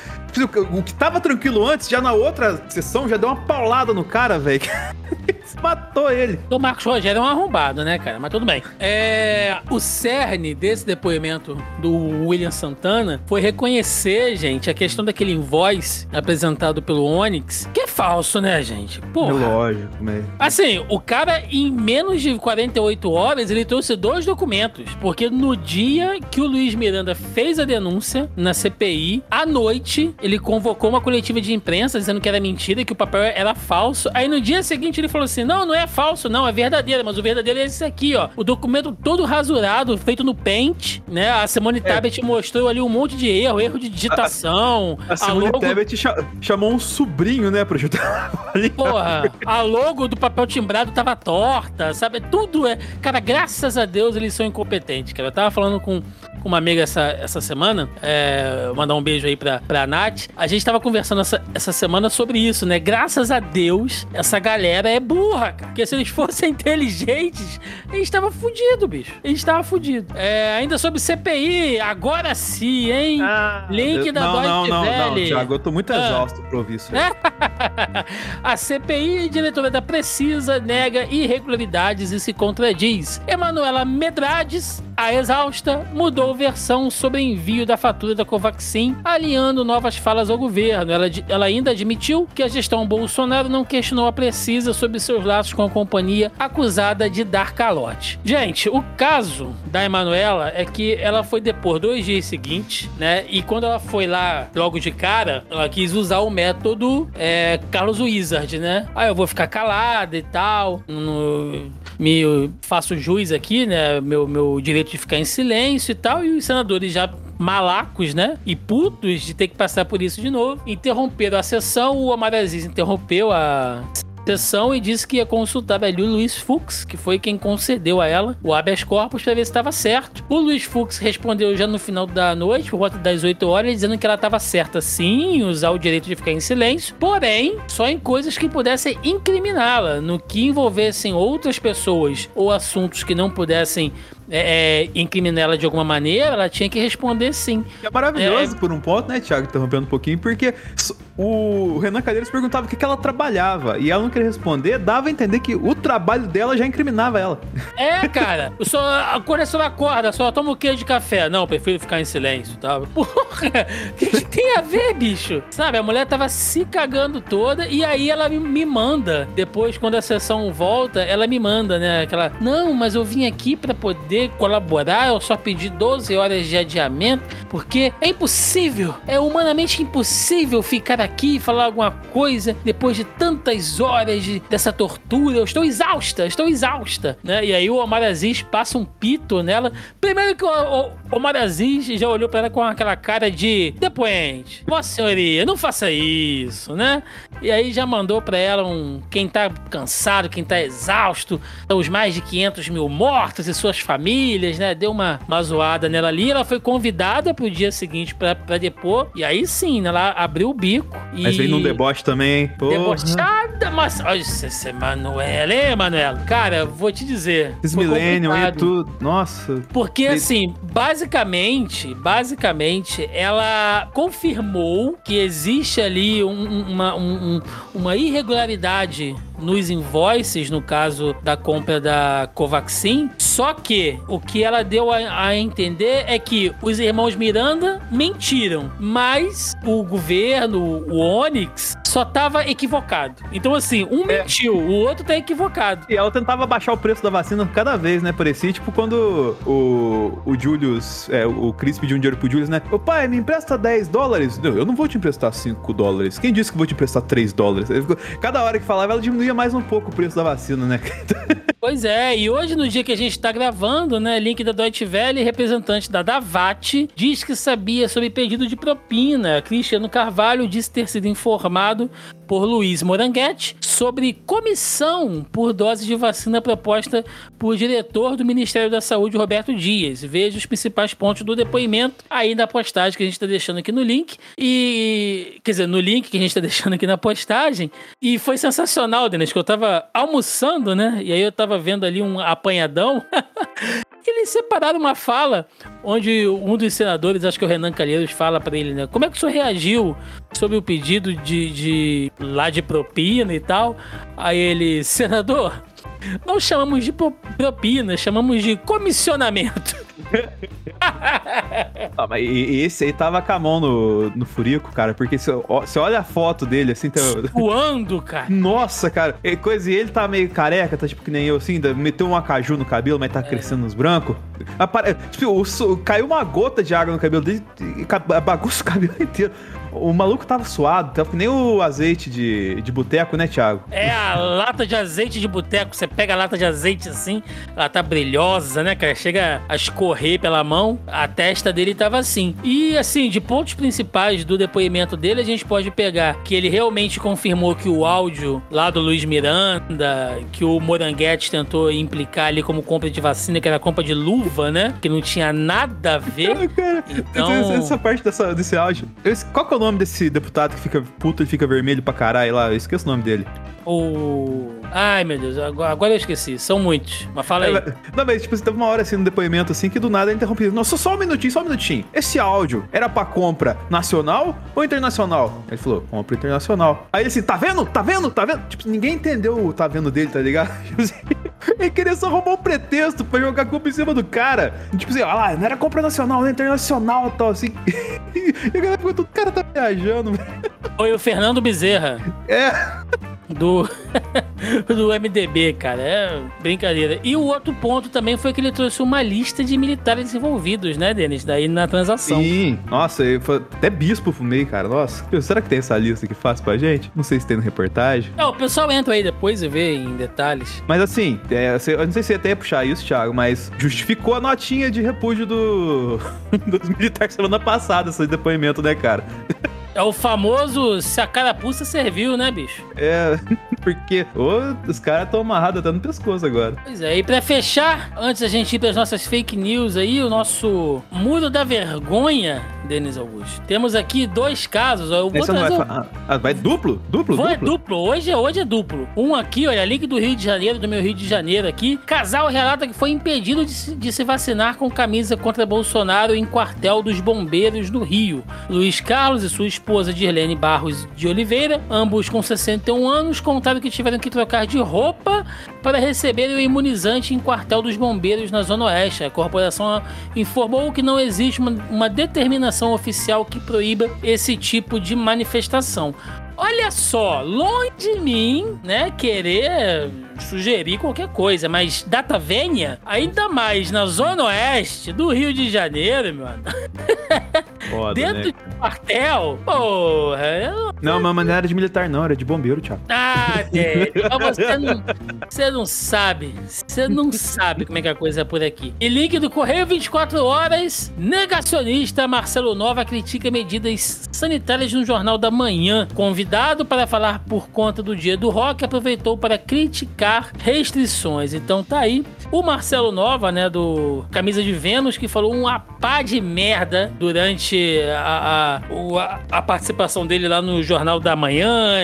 O que tava tranquilo antes, já na outra sessão, já deu uma paulada no cara, velho. Matou ele. O Marcos Rogério é um arrombado, né, cara? Mas tudo bem. É, o cerne desse depoimento do William Santana foi reconhecer, gente, a questão daquele invoice apresentado pelo Onyx, que é falso, né, gente? Porra. É lógico, né? Assim, o cara, em menos de 48 horas, ele trouxe dois documentos. Porque no dia que o Luiz Miranda fez a denúncia na CPI, à noite, ele convocou uma coletiva de imprensa dizendo que era mentira, que o papel era falso. Aí no dia seguinte ele falou assim, não, não é falso, não, é verdadeiro, mas o verdadeiro é esse aqui, ó. O documento todo rasurado, feito no Paint, né? A Simone é. Tabet mostrou ali um monte de erro, erro de digitação. A, a Simone logo... Tabet chamou um sobrinho, né, pra ajudar. Porra, a logo do papel timbrado tava torta, sabe? Tudo é. Cara, graças a Deus eles são incompetentes, cara. Eu tava falando com uma amiga essa, essa semana, é, mandar um beijo aí pra, pra Nath. A gente tava conversando essa, essa semana sobre isso, né? Graças a Deus, essa galera é burra, cara. Porque se eles fossem inteligentes, a gente tava fudido, bicho. A gente tava fudido. É, ainda sobre CPI, agora sim, hein? Ah, Link da Não, não, não, não, Thiago, eu tô muito ah. exausto pra ouvir isso a CPI, diretora da Precisa, nega irregularidades e se contradiz. Emanuela Medrades, a exausta, mudou versão sobre envio da fatura da Covaxin, alinhando novas falas ao governo. Ela, ela ainda admitiu que a gestão Bolsonaro não questionou a Precisa sobre seus laços com a companhia acusada de dar calote. Gente, o caso da Emanuela é que ela foi depor dois dias seguintes, né? E quando ela foi lá logo de cara, ela quis usar o método é, Carlos Wizard, né? Ah, eu vou ficar calada e tal. No, me faço juiz aqui, né? Meu, meu direito de ficar em silêncio e tal e os senadores já malacos, né? E putos de ter que passar por isso de novo. Interromperam a sessão, o Omar Aziz interrompeu a sessão e disse que ia consultar o Luiz Fux, que foi quem concedeu a ela o habeas corpus para ver se estava certo. O Luiz Fux respondeu já no final da noite, por volta das 8 horas, dizendo que ela estava certa sim, usar o direito de ficar em silêncio, porém, só em coisas que pudessem incriminá-la, no que envolvessem outras pessoas ou assuntos que não pudessem é, é, incriminar ela de alguma maneira, ela tinha que responder sim. É maravilhoso é, por um ponto, né, Thiago, interrompendo um pouquinho, porque o Renan Calheiros perguntava o que, que ela trabalhava e ela não queria responder, dava a entender que o trabalho dela já incriminava ela. É, cara, só, quando a senhora acorda, só toma um queijo de café. Não, prefiro ficar em silêncio, tá? Porra, o que, que, tem a ver, bicho? Sabe, a mulher tava se cagando toda e aí ela me, me manda, depois, quando a sessão volta, ela me manda, né, aquela, não, mas eu vim aqui para poder colaborar, eu só pedi 12 horas de adiamento, porque é impossível, é humanamente impossível ficar aqui e falar alguma coisa depois de tantas horas de, dessa tortura. Eu estou exausta, estou exausta, né? E aí o Omar Aziz passa um pito nela. Primeiro que o, o Omar Aziz já olhou para ela com aquela cara de depoente. Vossa senhoria, não faça isso, né? E aí já mandou para ela um quem tá cansado, quem tá exausto, os mais de 500 mil mortos e suas famílias, né? Deu uma, uma zoada nela ali. Ela foi convidada pro dia seguinte para depor. E aí sim, né? ela abriu o bico e... Mas vem num deboche também, pô. Debochada, mas. Olha, esse Manuela, hein, Manuela? Cara, vou te dizer. Esse Millennium e tudo. Nossa. Porque, assim, basicamente, basicamente, ela confirmou que existe ali um, uma, um, uma irregularidade nos invoices, no caso da compra da Covaxin. Só que o que ela deu a, a, entender é que os irmãos Miranda mentiram, mas o governo, o Onyx, só tava equivocado. Então, assim, um é. mentiu, o outro tá equivocado. E ela tentava baixar o preço da vacina cada vez, né? Parecia, tipo, quando o, o Julius, é, o Chris pediu um dinheiro pro Julius, né? Ô pai, me empresta 10 dólares? Não, eu não vou te emprestar 5 dólares. Quem disse que vou te emprestar 3 dólares? Cada hora que falava, ela diminuía mais um pouco o preço da vacina, né? Pois é, e hoje, no dia que a gente tá gravando, né? Link da Deutsche Welle, representante da Davat, diz que sabia sobre pedido de propina. Cristiano Carvalho disse ter sido informado por Luiz Moranguete sobre comissão por dose de vacina proposta por diretor do Ministério da Saúde, Roberto Dias. Veja os principais pontos do depoimento aí na postagem que a gente está deixando aqui no link. E. Quer dizer, no link que a gente está deixando aqui na postagem. E foi sensacional, Denis, que eu tava almoçando, né? E aí eu tava vendo ali um apanhadão. eles separaram uma fala onde um dos senadores, acho que é o Renan Calheiros, fala para ele, né? Como é que o senhor reagiu sobre o pedido de, de lá de propina e tal? Aí ele, senador, não chamamos de propina, chamamos de comissionamento. Ah, mas esse aí tava com a mão no, no furico, cara, porque você olha a foto dele assim, tá. Voando, cara. Nossa, cara. E coisa, e ele tá meio careca, tá tipo que nem eu, assim, meteu um acaju no cabelo, mas tá é. crescendo nos brancos. Apare... Tipo, o, caiu uma gota de água no cabelo dele e bagunça o cabelo inteiro. O maluco tava suado, tava que nem o azeite de, de boteco, né, Thiago? É a lata de azeite de boteco. Você pega a lata de azeite assim, ela tá brilhosa, né, cara? Chega a escorrer pela mão, a testa dele tava assim. E assim, de pontos principais do depoimento dele, a gente pode pegar que ele realmente confirmou que o áudio lá do Luiz Miranda, que o Moranguete tentou implicar ali como compra de vacina, que era compra de luva, né? Que não tinha nada a ver. Cara, então... essa parte dessa, desse áudio. Qual que é o nome desse deputado que fica puto e fica vermelho pra caralho lá? Eu esqueço o nome dele. O. Ai, meu Deus, agora, eu esqueci. São muitos. Mas fala aí. É, não, mas tipo, você teve uma hora assim no depoimento assim que do nada é interrompido. Nossa, só um minutinho, só um minutinho. Esse áudio era pra compra nacional ou internacional? Ele falou, compra internacional. Aí ele assim, tá vendo? Tá vendo? Tá vendo? Tipo, ninguém entendeu o tá vendo dele, tá ligado? Ele queria só roubar um pretexto pra jogar culpa em cima do cara. Tipo assim, olha lá, não era compra nacional, era internacional e tal, assim. E a galera ficou, o cara tá viajando, velho. Foi o Fernando Bezerra. É do, do MDB, cara. É brincadeira. E o outro ponto também foi que ele trouxe uma lista de militares envolvidos, né, Denis? Daí na transação. Sim, nossa, foi até bispo fumei, cara. Nossa, será que tem essa lista que faz pra gente? Não sei se tem no reportagem. Não, o pessoal entra aí depois e vê em detalhes. Mas assim, é, eu não sei se até ia puxar isso, Thiago, mas justificou a notinha de repúdio do, dos militares semana passada, esse depoimento, né, cara? É o famoso se a carapuça serviu, né, bicho? É, porque oh, os caras estão amarrados até no pescoço agora. Pois é, e pra fechar, antes da gente ir pras nossas fake news aí, o nosso muro da vergonha, Denis Augusto. Temos aqui dois casos. Eu vou trazer vai, um... ah, vai duplo? Duplo? Vai é duplo. Hoje, é, hoje é duplo. Um aqui, olha, link do Rio de Janeiro, do meu Rio de Janeiro aqui. Casal relata que foi impedido de se, de se vacinar com camisa contra Bolsonaro em quartel dos bombeiros do Rio. Luiz Carlos e sua esposa esposa Dirlene Barros de Oliveira, ambos com 61 anos, contaram que tiveram que trocar de roupa para receber o imunizante em quartel dos bombeiros na Zona Oeste. A corporação informou que não existe uma determinação oficial que proíba esse tipo de manifestação. Olha só, longe de mim, né, querer sugerir qualquer coisa, mas data vênia, ainda mais na zona oeste do Rio de Janeiro, mano. Foda, Dentro né? de quartel, porra. Eu... Não, mas não era de militar, não, era de bombeiro, Thiago. Ah, é. você não, você não sabe. Você não sabe como é que a coisa é por aqui. E link do Correio 24 Horas: negacionista Marcelo Nova critica medidas sanitárias no Jornal da Manhã. Convidado para falar por conta do dia do rock, aproveitou para criticar restrições. Então tá aí o Marcelo Nova, né, do Camisa de Vênus, que falou uma pá de merda durante a, a, a participação dele lá no Jornal da Manhã.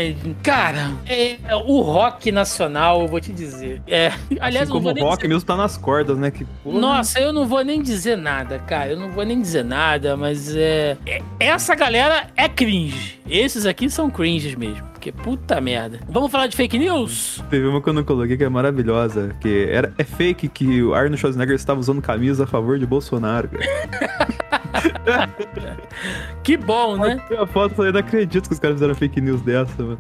Cara, é, o rock nacional, eu vou te dizer. É, aliás, assim como o rock dizer... mesmo tá nas cordas, né? Que, Nossa, eu não vou nem dizer nada, cara. Eu não vou nem dizer nada, mas é, é essa galera é cringe. Esses aqui são cringes mesmo. Porque puta merda. Vamos falar de fake news? Teve uma que eu não coloquei que é maravilhosa. Que era, é fake que o Arnold Schwarzenegger estava usando camisa a favor de Bolsonaro. que bom, né? A foto, falei, não acredito que os caras fizeram fake news dessa, mano.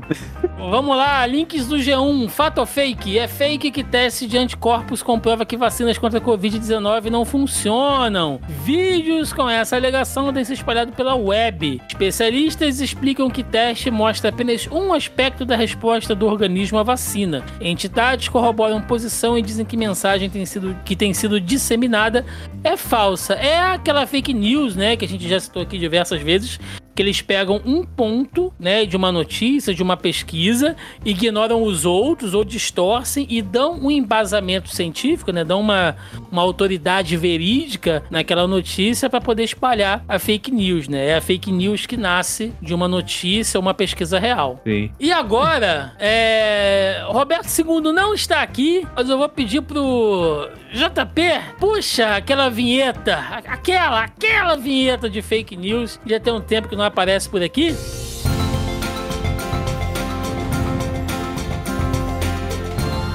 Vamos lá, links do G1. Fato ou fake? É fake que teste de anticorpos comprova que vacinas contra a Covid-19 não funcionam. Vídeos com essa alegação têm se espalhado pela web. Especialistas explicam que teste mostra apenas um aspecto da resposta do organismo à vacina. Entidades corroboram posição e dizem que mensagem tem sido, que tem sido disseminada é falsa. É aquela fake news, né, que a gente já citou aqui diversas vezes, que eles pegam um ponto, né, de uma notícia, de uma pesquisa, ignoram os outros ou distorcem e dão um embasamento científico, né, dão uma, uma autoridade verídica naquela notícia para poder espalhar a fake news, né? É a fake news que nasce de uma notícia, uma pesquisa real. Sim. E agora, é... Roberto II não está aqui, mas eu vou pedir pro JP, puxa aquela vinheta, aquela, aquela vinheta de fake news. Já tem um tempo que não aparece por aqui.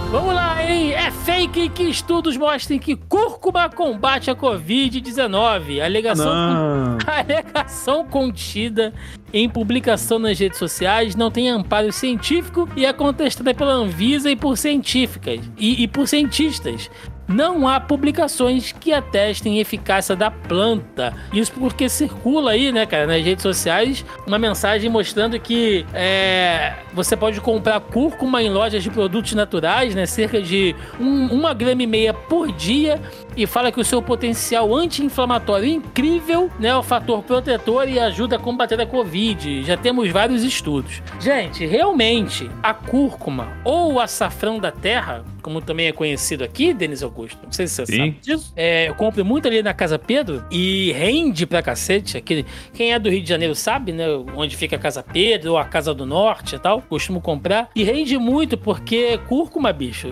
Vamos lá, hein? É fake que estudos mostrem que cúrcuma combate a Covid-19. Alegação, Não. alegação contida em publicação nas redes sociais não tem amparo científico e é contestada pela Anvisa e por científicas e, e por cientistas. Não há publicações que atestem eficácia da planta. Isso porque circula aí, né, cara, nas redes sociais, uma mensagem mostrando que é, você pode comprar cúrcuma em lojas de produtos naturais, né, cerca de um, uma grama e meia por dia, e fala que o seu potencial anti-inflamatório é incrível, né, é o fator protetor e ajuda a combater a Covid. Já temos vários estudos. Gente, realmente, a cúrcuma ou o açafrão da terra, como também é conhecido aqui, Denis Augusto, não sei se você Sim. sabe disso, é, eu compro muito ali na Casa Pedro e rende pra cacete. Aquele, quem é do Rio de Janeiro sabe, né, onde fica a Casa Pedro ou a Casa do Norte e tal, costumo comprar. E rende muito porque cúrcuma, bicho,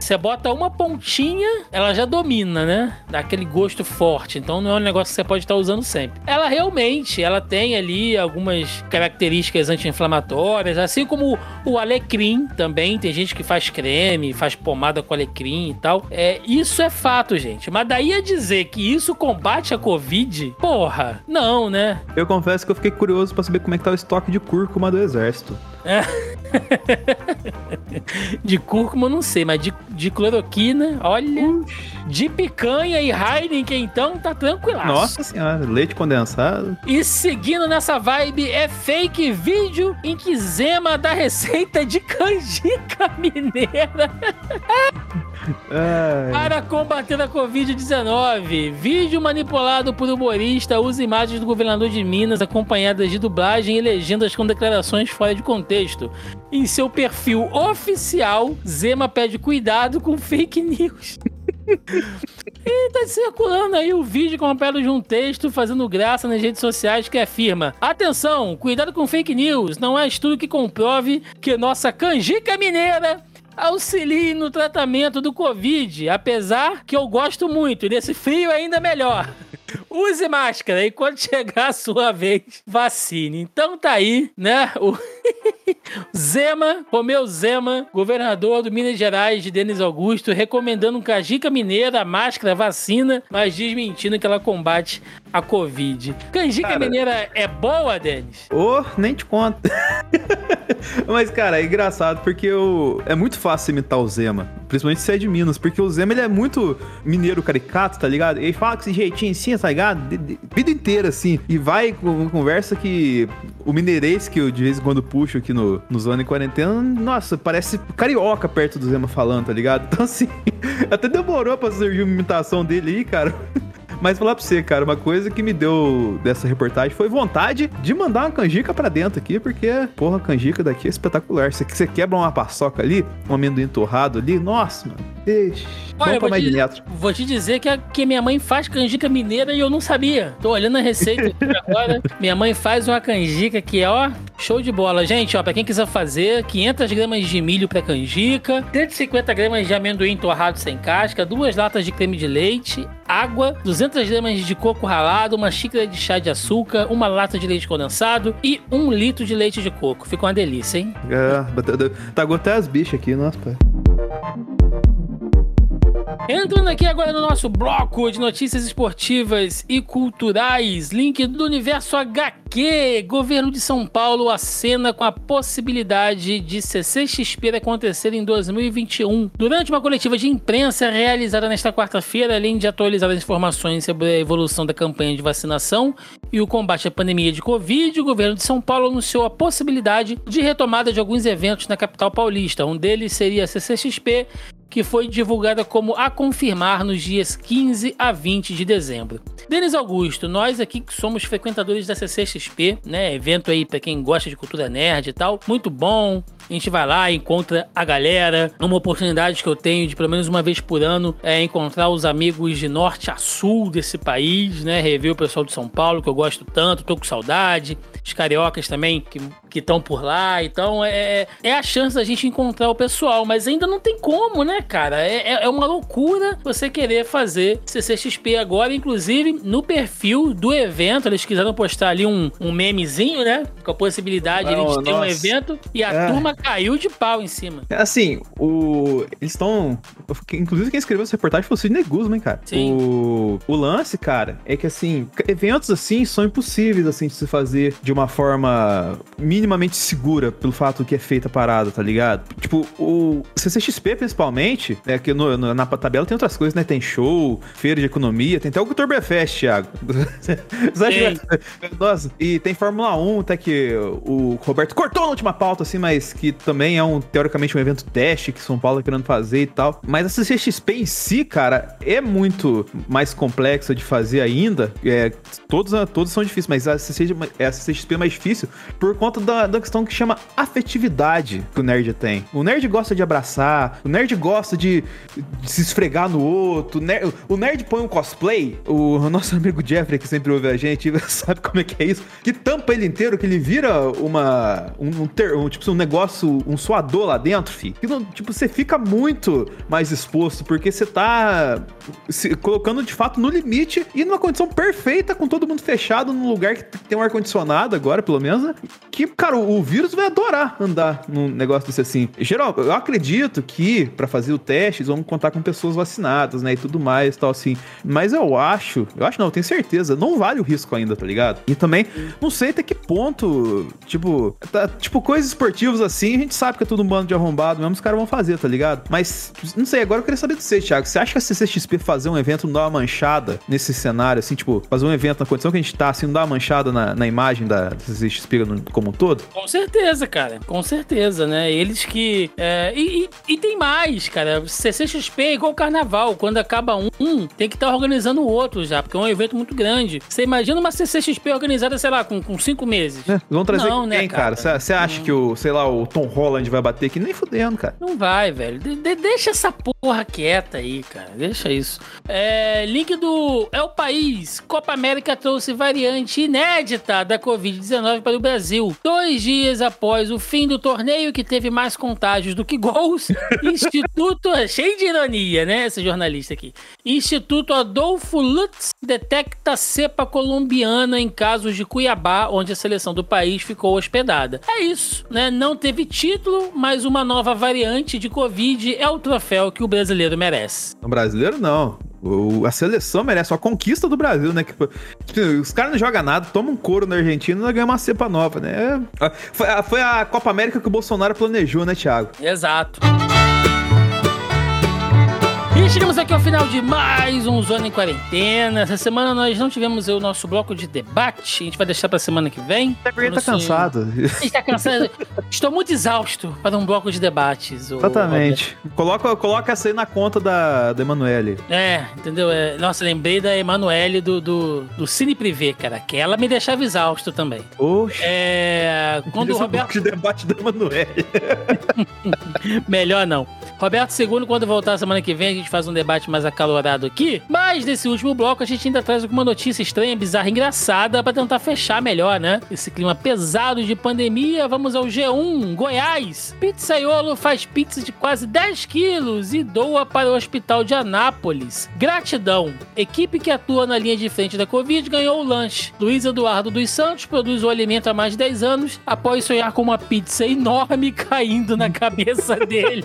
você bota uma pontinha, ela já domina, né? Dá aquele gosto forte. Então não é um negócio que você pode estar usando sempre. Ela realmente, ela tem ali algumas características anti-inflamatórias, assim como o alecrim também. Tem gente que faz creme, faz pomada com alecrim e tal. É, isso é fato, gente. Mas daí a dizer que isso combate a Covid, porra, não, né? Eu confesso que eu fiquei curioso pra saber como é que tá o estoque de cúrcuma do exército. De cúrcuma não sei, mas de, de cloroquina, olha. De picanha e Heineken, então tá tranquilaço. Nossa senhora, leite condensado. E seguindo nessa vibe, é fake vídeo em que Zema dá receita de canjica mineira Para combater a Covid-19. Vídeo manipulado por humorista usa imagens do governador de Minas acompanhadas de dublagem e legendas com declarações fora de contexto. Em seu perfil oficial, Zema pede cuidado com fake news. E tá circulando aí o vídeo acompanhado de um texto fazendo graça nas redes sociais que afirma: Atenção, cuidado com fake news, não há estudo que comprove que nossa canjica mineira auxilie no tratamento do Covid, apesar que eu gosto muito, e nesse frio ainda melhor. Use máscara e quando chegar a sua vez, vacine. Então tá aí, né? O Zema, Romeu Zema, governador do Minas Gerais de Denis Augusto, recomendando um canjica mineira, máscara, vacina, mas desmentindo que ela combate a Covid. Canjica Cara. mineira é boa, Denis? Ô, nem te conto. Mas, cara, é engraçado porque eu... é muito fácil imitar o Zema. Principalmente se é de Minas, porque o Zema ele é muito mineiro caricato, tá ligado? Ele fala com esse jeitinho assim, tá ligado? De- de- vida inteira, assim. E vai com conversa que o mineirês que eu de vez em quando puxo aqui no, no Zona em Quarentena, nossa, parece carioca perto do Zema falando, tá ligado? Então, assim, até demorou pra surgir uma imitação dele aí, cara. Mas falar pra você, cara, uma coisa que me deu dessa reportagem foi vontade de mandar uma canjica pra dentro aqui, porque, porra, a canjica daqui é espetacular. Você, você quebra uma paçoca ali, um amendoim torrado ali, nossa, mano. Ixi, Olha, vou mais de te, metro. vou te dizer que, a, que minha mãe faz canjica mineira e eu não sabia. Tô olhando a receita aqui agora. Minha mãe faz uma canjica que é, ó, show de bola. Gente, ó, pra quem quiser fazer, 500 gramas de milho pra canjica, 150 gramas de amendoim torrado sem casca, duas latas de creme de leite, água, 200 gramas de coco ralado, uma xícara de chá de açúcar, uma lata de leite condensado e um litro de leite de coco. Fica uma delícia, hein? É, tá até as bichas aqui, nossa, pai. Entrando aqui agora no nosso bloco de notícias esportivas e culturais, link do universo HQ. Governo de São Paulo acena com a possibilidade de CCXP acontecer em 2021. Durante uma coletiva de imprensa realizada nesta quarta-feira, além de atualizar as informações sobre a evolução da campanha de vacinação e o combate à pandemia de Covid, o governo de São Paulo anunciou a possibilidade de retomada de alguns eventos na capital paulista. Um deles seria a CCXP, que foi divulgada como a confirmar nos dias 15 a 20 de dezembro. Denis Augusto, nós aqui que somos frequentadores da CCXP, né, evento aí para quem gosta de cultura nerd e tal, muito bom. A gente vai lá, encontra a galera, uma oportunidade que eu tenho de pelo menos uma vez por ano é encontrar os amigos de norte a sul desse país, né, rever o pessoal de São Paulo que eu gosto tanto, tô com saudade. Os cariocas também que estão por lá. Então é, é a chance da gente encontrar o pessoal, mas ainda não tem como, né, cara? É, é, é uma loucura você querer fazer CCXP agora, inclusive no perfil do evento, eles quiseram postar ali um, um memezinho, né? Com a possibilidade não, de ter um evento e a é. turma caiu de pau em cima. Assim, o eles estão. Inclusive, quem escreveu essa reportagem foi o Sidney Guzman, cara. Sim. O, o lance, cara, é que assim, eventos assim são impossíveis assim de se fazer de uma forma minimamente segura pelo fato que é feita a parada, tá ligado? Tipo, o CCXP, principalmente, é que no, no, na tabela tem outras coisas, né? Tem show, feira de economia, tem até o Oktoberfest, Thiago. Nossa, e tem Fórmula 1, até que o Roberto cortou na última pauta, assim, mas que também é um, teoricamente, um evento teste que São Paulo tá querendo fazer e tal. Mas a CCXP em si, cara, é muito mais complexa de fazer ainda. É, todos, todos são difíceis, mas a CCXP, a CCXP é mais difícil por conta da, da questão que chama afetividade que o nerd tem. O nerd gosta de abraçar, o nerd gosta de, de se esfregar no outro. O nerd, o nerd põe um cosplay, o nosso amigo Jeffrey, que sempre ouve a gente, sabe como é que é isso? Que tampa ele inteiro, que ele vira uma. Um, um, ter, um tipo, um negócio, um suador lá dentro, fi. Que não, tipo, você fica muito mais exposto, porque você tá se colocando de fato no limite e numa condição perfeita, com todo mundo fechado num lugar que tem um ar-condicionado agora, pelo menos, né? que, cara, o vírus vai adorar andar num negócio desse assim. Geral, eu acredito que para fazer o teste, eles vão contar com pessoas vacinadas, né, e tudo mais, tal assim. Mas eu acho, eu acho não, eu tenho certeza, não vale o risco ainda, tá ligado? E também, não sei até que ponto, tipo, tá, tipo, coisas esportivas assim, a gente sabe que é tudo um bando de arrombado, mesmo os caras vão fazer, tá ligado? Mas, não sei, agora eu queria saber de você, Thiago. Você acha que a CCXP fazer um evento não dá uma manchada nesse cenário, assim, tipo, fazer um evento na condição que a gente tá, assim, não dá uma manchada na, na imagem da CCXP como um todo? Com certeza, cara. Com certeza, né? Eles que. É, e, e, e, tem mais, cara. CCXP é igual carnaval. Quando acaba um, tem que estar tá organizando o outro já, porque é um evento muito grande. Você imagina uma CCXP organizada, sei lá, com, com cinco meses. É, vão trazer não, quem, né, cara? Você acha que o, sei lá, o Tom Holland vai bater aqui? Nem fudendo, cara. Não vai, velho. De, de, deixa essa porra quieta aí, cara. Deixa isso. É, link do É o País. Copa América trouxe variante inédita da Covid-19 para o Brasil. Dois dias após o fim do torneio, que teve mais contágios do que gols, Instituto. cheio de ironia, né? Esse jornalista aqui. Instituto Adolfo Lutz detecta cepa colombiana em casos de Cuiabá, onde a seleção do país ficou hospedada. É isso, né? Não teve título, mas uma nova variante de Covid é o troféu que o brasileiro merece. O brasileiro não. O, a seleção merece a conquista do Brasil, né? Que, tipo, os caras não jogam nada, tomam um couro na Argentina e ganham uma cepa nova, né? É, foi, foi a Copa América que o Bolsonaro planejou, né, Thiago? Exato. E chegamos aqui ao final de mais um Zona em Quarentena. Essa semana nós não tivemos o nosso bloco de debate. A gente vai deixar pra semana que vem. É porque tá cansado. A gente tá cansado. Estou muito exausto para um bloco de debates. Exatamente. Coloca, coloca essa aí na conta da, da Emanuele. É, entendeu? É, nossa, lembrei da Emanuele do, do, do Cine Privé, cara. Que ela me deixava exausto também. Oxe. É. Quando o Roberto. bloco de debate da Emanuele. Melhor não. Roberto II, quando voltar semana que vem, a gente faz um debate mais acalorado aqui. Mas nesse último bloco, a gente ainda traz alguma notícia estranha, bizarra, engraçada para tentar fechar melhor, né? Esse clima pesado de pandemia. Vamos ao G1, Goiás. Pizzaiolo faz pizza de quase 10 quilos e doa para o hospital de Anápolis. Gratidão. Equipe que atua na linha de frente da Covid ganhou o lanche. Luiz Eduardo dos Santos produz o alimento há mais de 10 anos após sonhar com uma pizza enorme caindo na cabeça dele.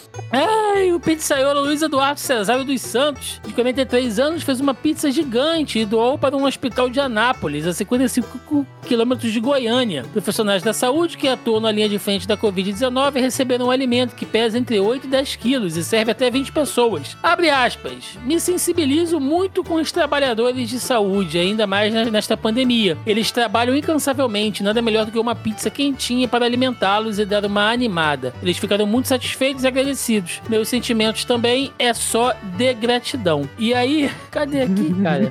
Ai, o pizzaiolo Luiz Eduardo Cesário dos Santos, de 43 anos, fez uma pizza gigante e doou para um hospital de Anápolis, a 55 quilômetros de Goiânia. Profissionais da saúde que atuam na linha de frente da Covid-19 receberam um alimento que pesa entre 8 e 10 quilos e serve até 20 pessoas. Abre aspas. Me sensibilizo muito com os trabalhadores de saúde, ainda mais nesta pandemia. Eles trabalham incansavelmente, nada melhor do que uma pizza quentinha para alimentá-los e dar uma animada. Eles ficaram muito satisfeitos e agradecidos agradecidos. Meus sentimentos também é só de gratidão. E aí, cadê aqui, cara?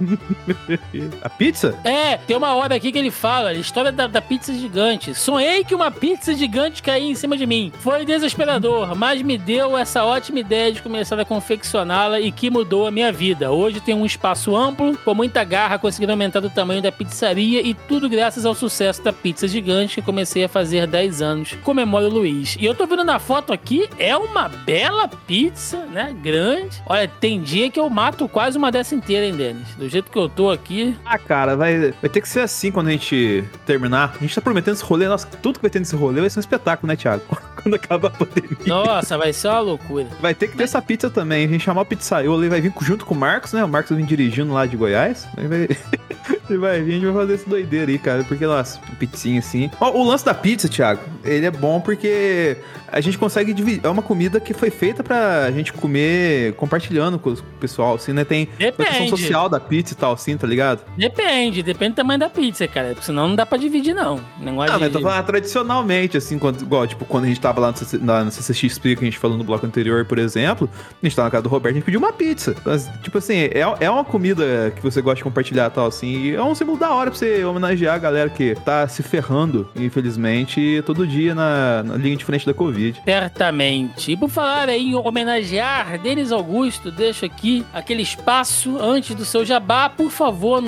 A pizza? É, tem uma hora aqui que ele fala história da, da pizza gigante. Sonhei que uma pizza gigante caía em cima de mim. Foi desesperador, mas me deu essa ótima ideia de começar a confeccioná-la e que mudou a minha vida. Hoje tem um espaço amplo, com muita garra, conseguindo aumentar o tamanho da pizzaria e tudo graças ao sucesso da pizza gigante que comecei a fazer 10 anos. Comemoro o Luiz. E eu tô vendo na foto aqui, é uma bela pizza, né? Grande. Olha, tem dia que eu mato quase uma dessa inteira, hein, Denis? Do jeito que eu tô aqui. Ah, cara, vai, vai ter que ser assim quando a gente terminar. A gente tá prometendo esse rolê, nossa, tudo que vai ter nesse rolê vai ser um espetáculo, né, Thiago? quando acaba a pandemia. Nossa, vai ser uma loucura. Vai ter que ter essa pizza também. A gente chamar o pizzaiolo, ele vai vir junto com o Marcos, né? O Marcos vem dirigindo lá de Goiás. Vai, vai vir, a gente vai fazer esse doideira aí, cara. Porque, nossa, pizzinha assim. Ó, o lance da pizza, Thiago, ele é bom porque a gente consegue dividir. É uma comida que foi feita pra gente comer compartilhando com o pessoal, assim, né? Tem Depende. a questão social da pizza e tal, assim, tá ligado? Depende, depende do tamanho da pizza, cara. Porque senão não dá pra dividir, não. Negócio Não, de... mas eu tô falando tradicionalmente, assim, quando, igual, tipo, quando a gente tava lá no, na, no CCXP, que a gente falou no bloco anterior, por exemplo, a gente tava na casa do Roberto, a gente pediu uma pizza. Mas, tipo assim, é, é uma comida que você gosta de compartilhar e tal, assim, e é um símbolo da hora pra você homenagear a galera que tá se ferrando, infelizmente, todo dia na, na linha de frente da Covid. Certamente. E por falar em homenagear Denis Augusto, deixo aqui aquele espaço antes do seu jabá, por favor.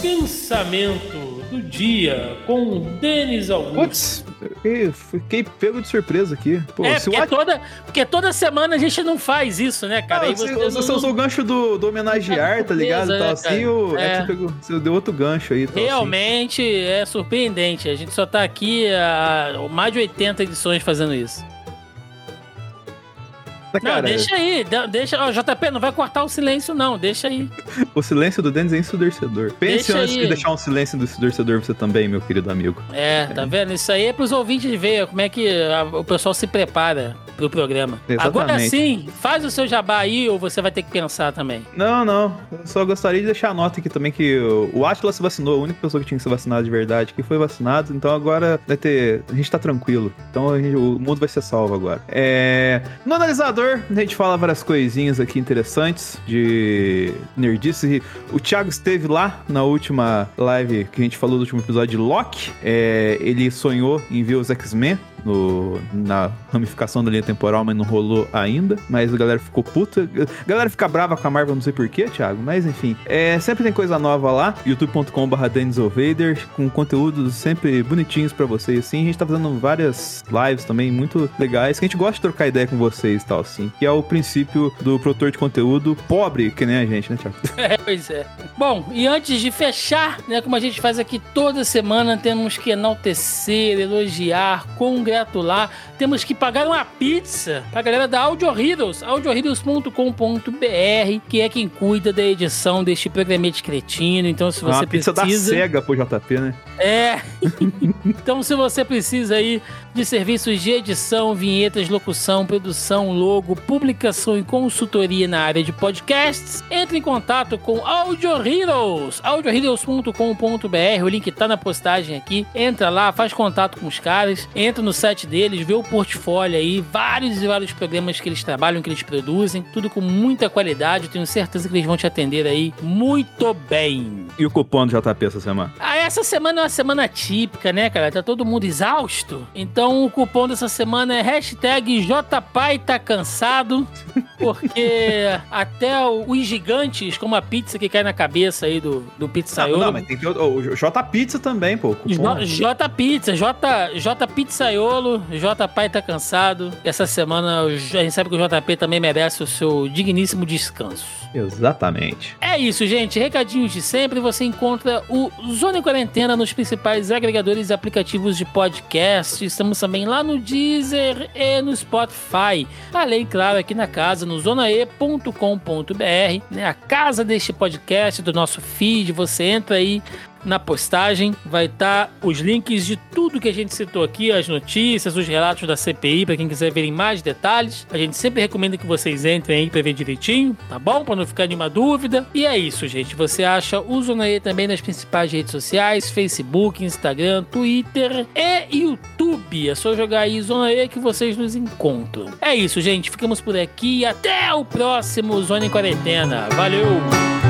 Pensamento do dia com Denis Augusto. Putz, eu fiquei pego de surpresa aqui. Pô, é, o porque, Atila- toda, porque toda semana a gente não faz isso, né, cara? Ah, você, você não- usou o gancho do, do homenagear, tá ligado? Beleza, Tal, né, assim, o, é. É. pegou, você deu outro gancho aí. Tal, assim. Realmente é surpreendente. A gente só tá aqui há mais de 80 edições fazendo isso. Não, cara, deixa aí. de- Deixa, ó, JP, não vai cortar o silêncio, não. Deixa aí. o silêncio do Denis é ensurdecedor. Pense Deixa antes aí. de deixar um silêncio ensurdecedor você também, meu querido amigo. É, tá vendo? Isso aí é pros ouvintes ver como é que a- o pessoal se prepara pro programa. Exatamente. Agora sim, faz o seu jabá aí ou você vai ter que pensar também. Não, não. Eu só gostaria de deixar a nota aqui também que o- Atila se vacinou, a única pessoa que tinha que ser vacinada de verdade, que foi vacinado, então agora vai ter. A gente tá tranquilo. Então gente- o mundo vai ser salvo agora. É, no analisador, a gente fala várias coisinhas aqui interessantes de nerdice. O Thiago esteve lá na última live que a gente falou do último episódio de Loki. É, ele sonhou em ver os X-Men no, na ramificação da linha temporal, mas não rolou ainda. Mas a galera ficou puta. A galera fica brava com a Marvel, não sei porquê, Thiago. Mas enfim. É, sempre tem coisa nova lá. youtube.com.br Vader com conteúdos sempre bonitinhos pra vocês, assim. A gente tá fazendo várias lives também muito legais, que a gente gosta de trocar ideia com vocês e tal, assim. Que é o princípio do produtor de conteúdo pobre, que nem a gente, né, Thiago? É, pois é. Bom, e antes de fechar, né, como a gente faz aqui toda semana, temos que enaltecer, elogiar, congratular, temos que pagar uma pizza pra galera da Audio Heroes, audioheroes.com.br, que é quem cuida da edição deste programete cretino. Então, se você Uma pizza precisa... da SEGA pro JP, né? É. então, se você precisa aí de serviços de edição, vinhetas, locução, produção, logo, publicação e consultoria na área de podcasts, entre em contato com Audio Heroes, audioheroes.com.br. O link tá na postagem aqui. Entra lá, faz contato com os caras, entra no site deles, vê o portfólio aí, vários e vários programas que eles trabalham, que eles produzem, tudo com muita qualidade. Tenho certeza que eles vão te atender aí muito bem. E o cupom do JP essa semana? Ah, essa semana é uma semana típica, né, cara? Tá todo mundo exausto. Então o cupom dessa semana é hashtag JPAI tá cansado. Porque até os gigantes, como a pizza que cai na cabeça aí do, do Não, pizzaiolo. não, mas tem que ter o, J Pizza também, pô. cupom. J, J Pizza, J, J Pizzaiolo, J Pai tá cansado. Essa semana a gente sabe que o JP também merece o seu digníssimo descanso. Exatamente. É isso, gente. Recadinhos de sempre. Você encontra o Zona em Quarentena nos principais agregadores e aplicativos de podcast. Estamos também lá no Deezer e no Spotify. Além, claro, aqui na casa, no zonae.com.br, né? A casa deste podcast, do nosso feed. Você entra aí na postagem vai estar os links de tudo que a gente citou aqui, as notícias, os relatos da CPI, para quem quiser ver em mais detalhes. A gente sempre recomenda que vocês entrem aí para ver direitinho, tá bom? Para não ficar nenhuma dúvida. E é isso, gente. Você acha o Zonaê também nas principais redes sociais: Facebook, Instagram, Twitter e YouTube. É só jogar aí Zonaê que vocês nos encontram. É isso, gente. Ficamos por aqui até o próximo Zona em Quarentena. Valeu!